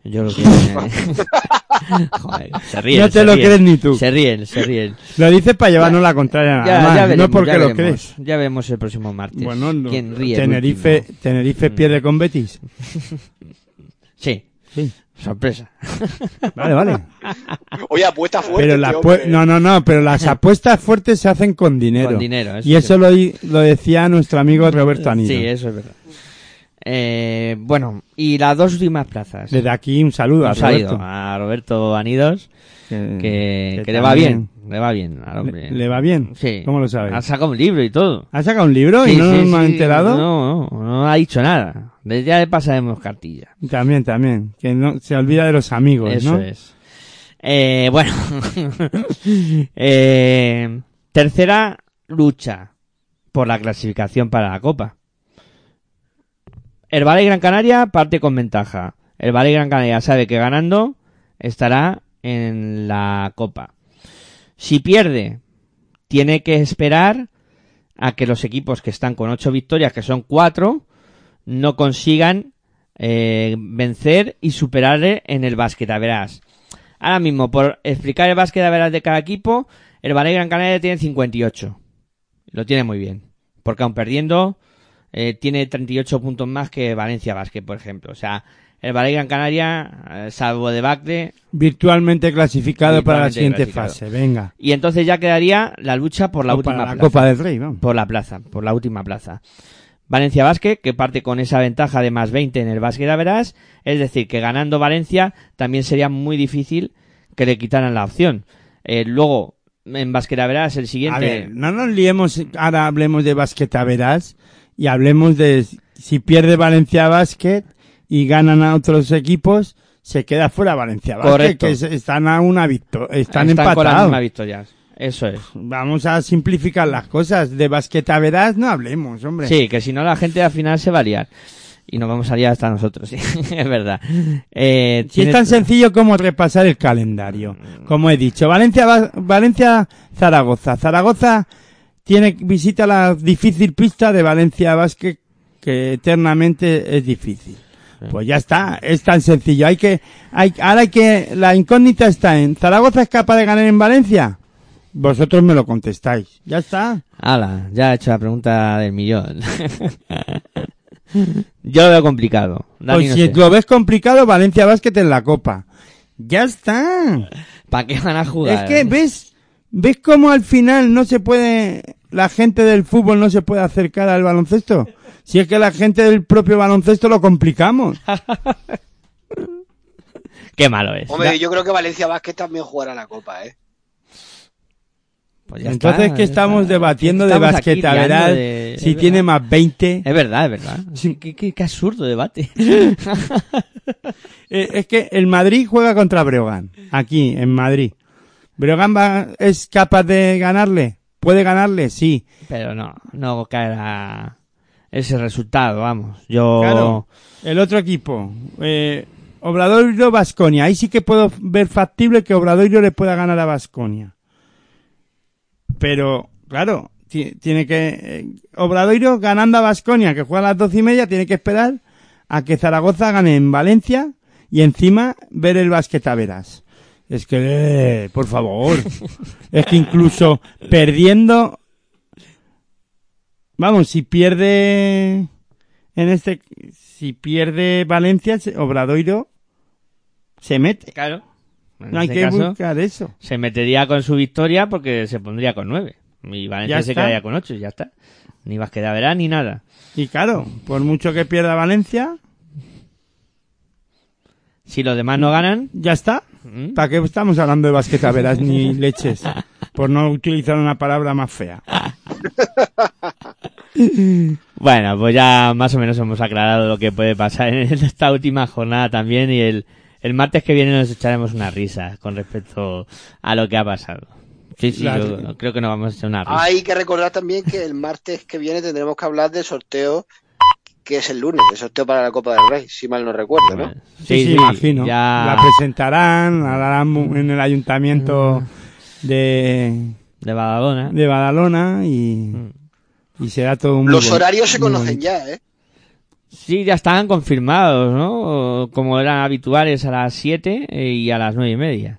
Yo creo que <laughs> <laughs> Joder, se ríen. No te se lo ríen. crees ni tú. Se ríen, se ríen. Lo dices para llevarnos la contraria nada Ya, más, ya no veremos, porque lo veremos. crees. Ya vemos el próximo martes. Bueno, no. ¿Quién ríe? Tenerife? Tenerife pierde con Betis. <laughs> Sí, Sí. sorpresa. <laughs> Vale, vale. Oye, apuesta fuerte. Pero hombre. no, no, no, pero las apuestas fuertes se hacen con dinero. Con dinero, eso y eso lo, lo decía nuestro amigo Roberto Anido. Sí, eso es verdad. Eh, bueno, y las dos últimas plazas. Desde aquí un saludo a Un Roberto. a Roberto Anidos, Que, que, le va bien, le va bien al hombre. ¿Le, le va bien? Sí. ¿Cómo lo sabes? Ha sacado un libro y todo. ¿Ha sacado un libro y Sí, no sí, nos ha enterado? No, no, no ha dicho nada. Desde ya le pasaremos cartilla. También, también. Que no se olvida de los amigos, Eso ¿no? es. Eh, bueno. <laughs> Eh, tercera lucha por la clasificación para la Copa. El Valle Gran Canaria parte con ventaja. El Valle Gran Canaria sabe que ganando estará en la Copa. Si pierde, tiene que esperar a que los equipos que están con ocho victorias, que son cuatro, no consigan eh, vencer y superarle en el básquet. A verás. Ahora mismo, por explicar el básquet a verás de cada equipo, el Valle Gran Canaria tiene 58. Lo tiene muy bien. Porque aun perdiendo, eh, tiene 38 puntos más que Valencia Básquet, por ejemplo. O sea, el Valle Gran Canaria, eh, salvo de Bacle, Virtualmente clasificado para la siguiente fase. Venga. y entonces ya quedaría la lucha por la O última para la plaza. Copa del Rey, vamos. Por la plaza, por la última plaza. Valencia Basket, que parte con esa ventaja de más 20 en el básquet a verás, es decir, que ganando Valencia también sería muy difícil que le quitaran la opción. Eh, luego, en básquet a verás, el A siguiente... ver, no nos liemos, ahora hablemos de basquetaveras y hablemos de si pierde Valencia Basket y ganan a otros equipos, se queda fuera Valencia Basket, Correcto. que es- están a una victoria, están, las empatados. Eso es. Vamos a simplificar las cosas. De basquetaveras no hablemos, hombre. Sí, que si no la gente al final se va a liar. Y nos vamos a liar hasta nosotros, <laughs> sí, es verdad. Eh, Si es tan sencillo como repasar el calendario. Como he dicho, Valencia, Va- Valencia, Zaragoza. Zaragoza tiene visita la difícil pista de Valencia Basket que eternamente es difícil. Pues ya está, es tan sencillo. Hay que, hay, ahora hay que, la incógnita está en, ¿Zaragoza es capaz de ganar en Valencia? Vosotros me lo contestáis. Ya está. Ala, ya he hecho la pregunta del millón. <laughs> Yo lo veo complicado. Dani, Pues no si sé. lo ves complicado, Valencia Basket en la Copa. Ya está. ¿Para qué van a jugar? Es que ves, ves cómo al final no se puede, la gente del fútbol no se puede acercar al baloncesto. Si es que la gente del propio baloncesto lo complicamos. <laughs> Qué malo es. Hombre, yo creo que Valencia Vázquez también jugará la Copa, ¿eh? Pues ya Entonces está, que ya estamos está. debatiendo de Estamos basqueta, verás de- si es tiene verdad. más 20. Es verdad, es verdad. Sí, qué, qué- qué absurdo debate. <laughs> Eh, es que el Madrid juega contra Breogán, aquí en Madrid. ¿Breogán va- es capaz de ganarle? ¿Puede ganarle? Sí. Pero no, no caerá ese resultado, vamos. Yo... Claro. El otro equipo, eh, Obradoiro Basconia. Ahí sí que puedo ver factible que Obradoiro le pueda ganar a Basconia. Pero, claro, ti- tiene que. eh, Obradoiro ganando a Basconia, que juega a las doce y media, tiene que esperar a que Zaragoza gane en Valencia y encima ver el basquetaveras. Es que, eh, por favor, es que incluso perdiendo. Vamos, si pierde en este, si pierde Valencia, Obradoiro se mete. Claro. En No hay este que caso, buscar eso. se metería con su victoria porque se pondría con nueve. Y Valencia Ya se está. quedaría con ocho y ya está. Ni Basqueda verá ni nada. Y claro, por mucho que pierda Valencia, Si los demás no ganan, ya está. ¿Mm? ¿Para qué estamos hablando de basquetaveras ni leches? Por no utilizar una palabra más fea. <laughs> Bueno, pues ya más o menos hemos aclarado lo que puede pasar en <laughs> esta última jornada también y el, el martes que viene nos echaremos una risa con respecto a lo que ha pasado. Sí, sí, yo creo que nos vamos a echar una risa. Hay que recordar también que el martes que viene tendremos que hablar del sorteo que es el lunes, el sorteo para la Copa del Rey, si mal no recuerdo, ¿no? Sí, sí, imagino. Ya La presentarán, mu- en el ayuntamiento de, de Badalona. de Badalona y Mm. Y será todo muy Los horarios se conocen bonito. ya, ¿eh? Sí, ya estaban confirmados, ¿no? Como eran habituales a las 7 y a las nueve y media.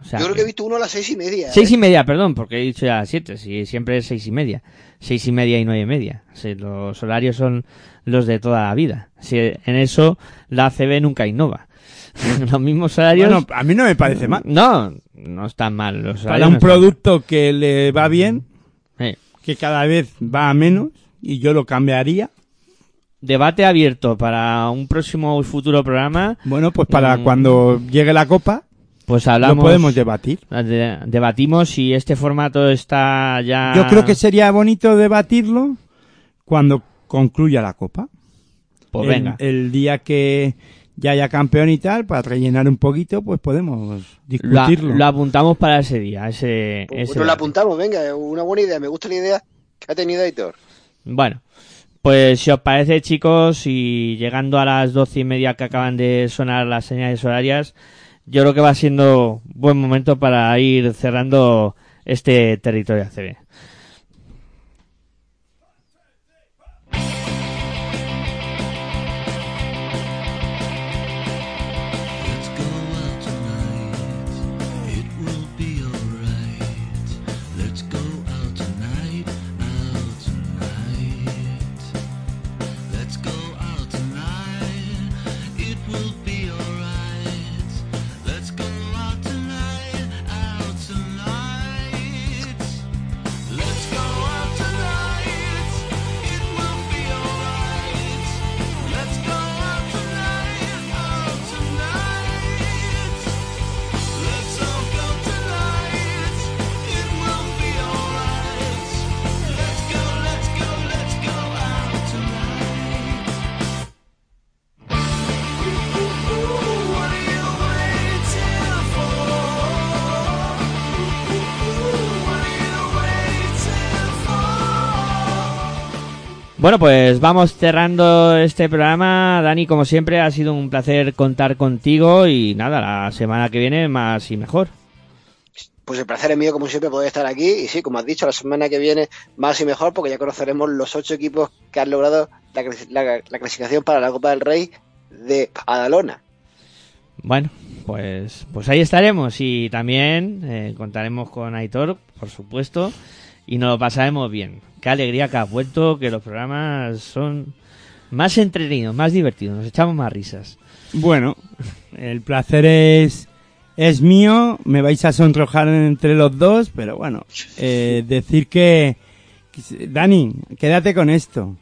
O sea, Yo creo que he visto uno a las seis y media. ¿eh? Seis y media, perdón, porque he dicho ya las siete, sí, siempre es seis y media. Seis y media y nueve y media. Sí, los horarios son los de toda la vida. Sí, en eso la ACB nunca innova. <laughs> los mismos horarios... Bueno, a mí no me parece mal. No, no están mal los horarios. Para un producto que le va bien. Sí. que cada vez va a menos, y yo lo cambiaría, Debate abierto para un próximo futuro programa. bueno, pues para Mm. cuando llegue la copa, Pues hablamos... lo podemos debatir. de- debatimos si este formato está ya... Yo creo que sería bonito debatirlo cuando concluya la copa. Pues el, venga. el día que ya haya campeón y tal, para rellenar un poquito, pues podemos Lo, discutirlo. lo apuntamos para ese día, ese... Pues ese bueno, lo apuntamos, venga, es una buena idea. Me gusta la idea que ha tenido Aitor. Bueno, pues si os parece, chicos, y llegando a las doce y media que acaban de sonar las señales horarias, yo creo que va siendo buen momento para ir cerrando este territorio ACB. Bueno, pues vamos cerrando este programa. Dani, como siempre, ha sido un placer contar contigo y nada, la semana que viene más y mejor. Pues el placer es mío, como siempre, poder estar aquí. Y sí, como has dicho, la semana que viene más y mejor, porque ya conoceremos los ocho equipos que han logrado la, clas- la- la clasificación para la Copa del Rey de Adalona. Bueno, pues, pues ahí estaremos y también eh, contaremos con Aitor, por supuesto, y nos lo pasaremos bien. Qué alegría que has vuelto, que los programas son más entretenidos, más divertidos, nos echamos más risas. Bueno, <laughs> el placer es, es mío, me vais a sonrojar entre los dos, pero bueno, eh, <laughs> decir que, Dani, quédate con esto.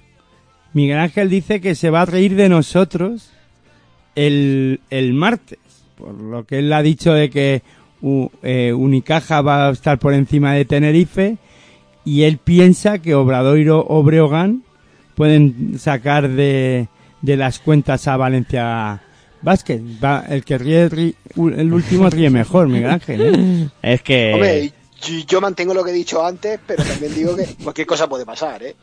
Miguel Ángel dice que se va a reír de nosotros el, el martes, por lo que él ha dicho de que U- eh, Unicaja va a estar por encima de Tenerife y él piensa que Obradoiro o Breogán pueden sacar de, de las cuentas a Valencia Basket. Va, el que ríe, rí- el último ríe mejor, Miguel Ángel. ¿eh? <laughs> Es que... Hombre, yo, yo mantengo lo que he dicho antes, pero también digo que cualquier cosa puede pasar, ¿eh?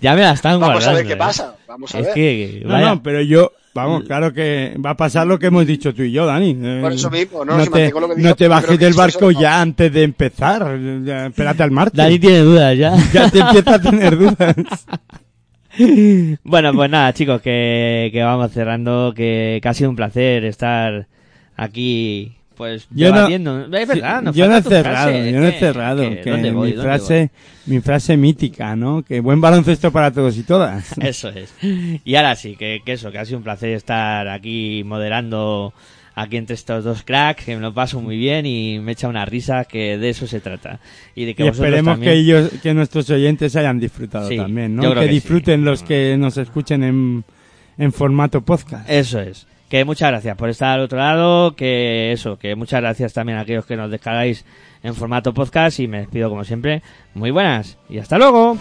Ya me la están Vamos a ver qué ¿eh? pasa. Vamos a Es ver. que... No, vaya- no, pero yo, vamos, claro que va a pasar lo que hemos dicho tú y yo, Dani. Por eso mismo, no, no si te, lo que digo, no te bajes del barco eso, no. ya antes de empezar. Ya, espérate al martes. Dani tiene dudas ya. <laughs> Ya te empieza a tener dudas. <laughs> Bueno, pues nada, chicos, que, que vamos cerrando, que, que ha sido un placer estar aquí, pues, Yo no- debatiendo. es verdad, nos yo no he cerrado, frase, yo no he que- cerrado. que- Que ¿dónde voy? mi ¿Dónde frase, mi frase mítica, ¿no? Que buen baloncesto para todos y todas. <laughs> Eso es. Y ahora sí, que, que eso, que ha sido un placer estar aquí moderando aquí entre estos dos cracks, que me lo paso muy bien y me echa una risa, que de eso se trata. Y de que Y esperemos también- que ellos, que nuestros oyentes hayan disfrutado Sí, también, ¿no? Que, sí. disfruten los que nos escuchen en, en formato podcast. Eso es. Que muchas gracias por estar al otro lado, que eso, que muchas gracias también a aquellos que nos descargáis en formato podcast y me despido como siempre. Muy buenas y hasta luego.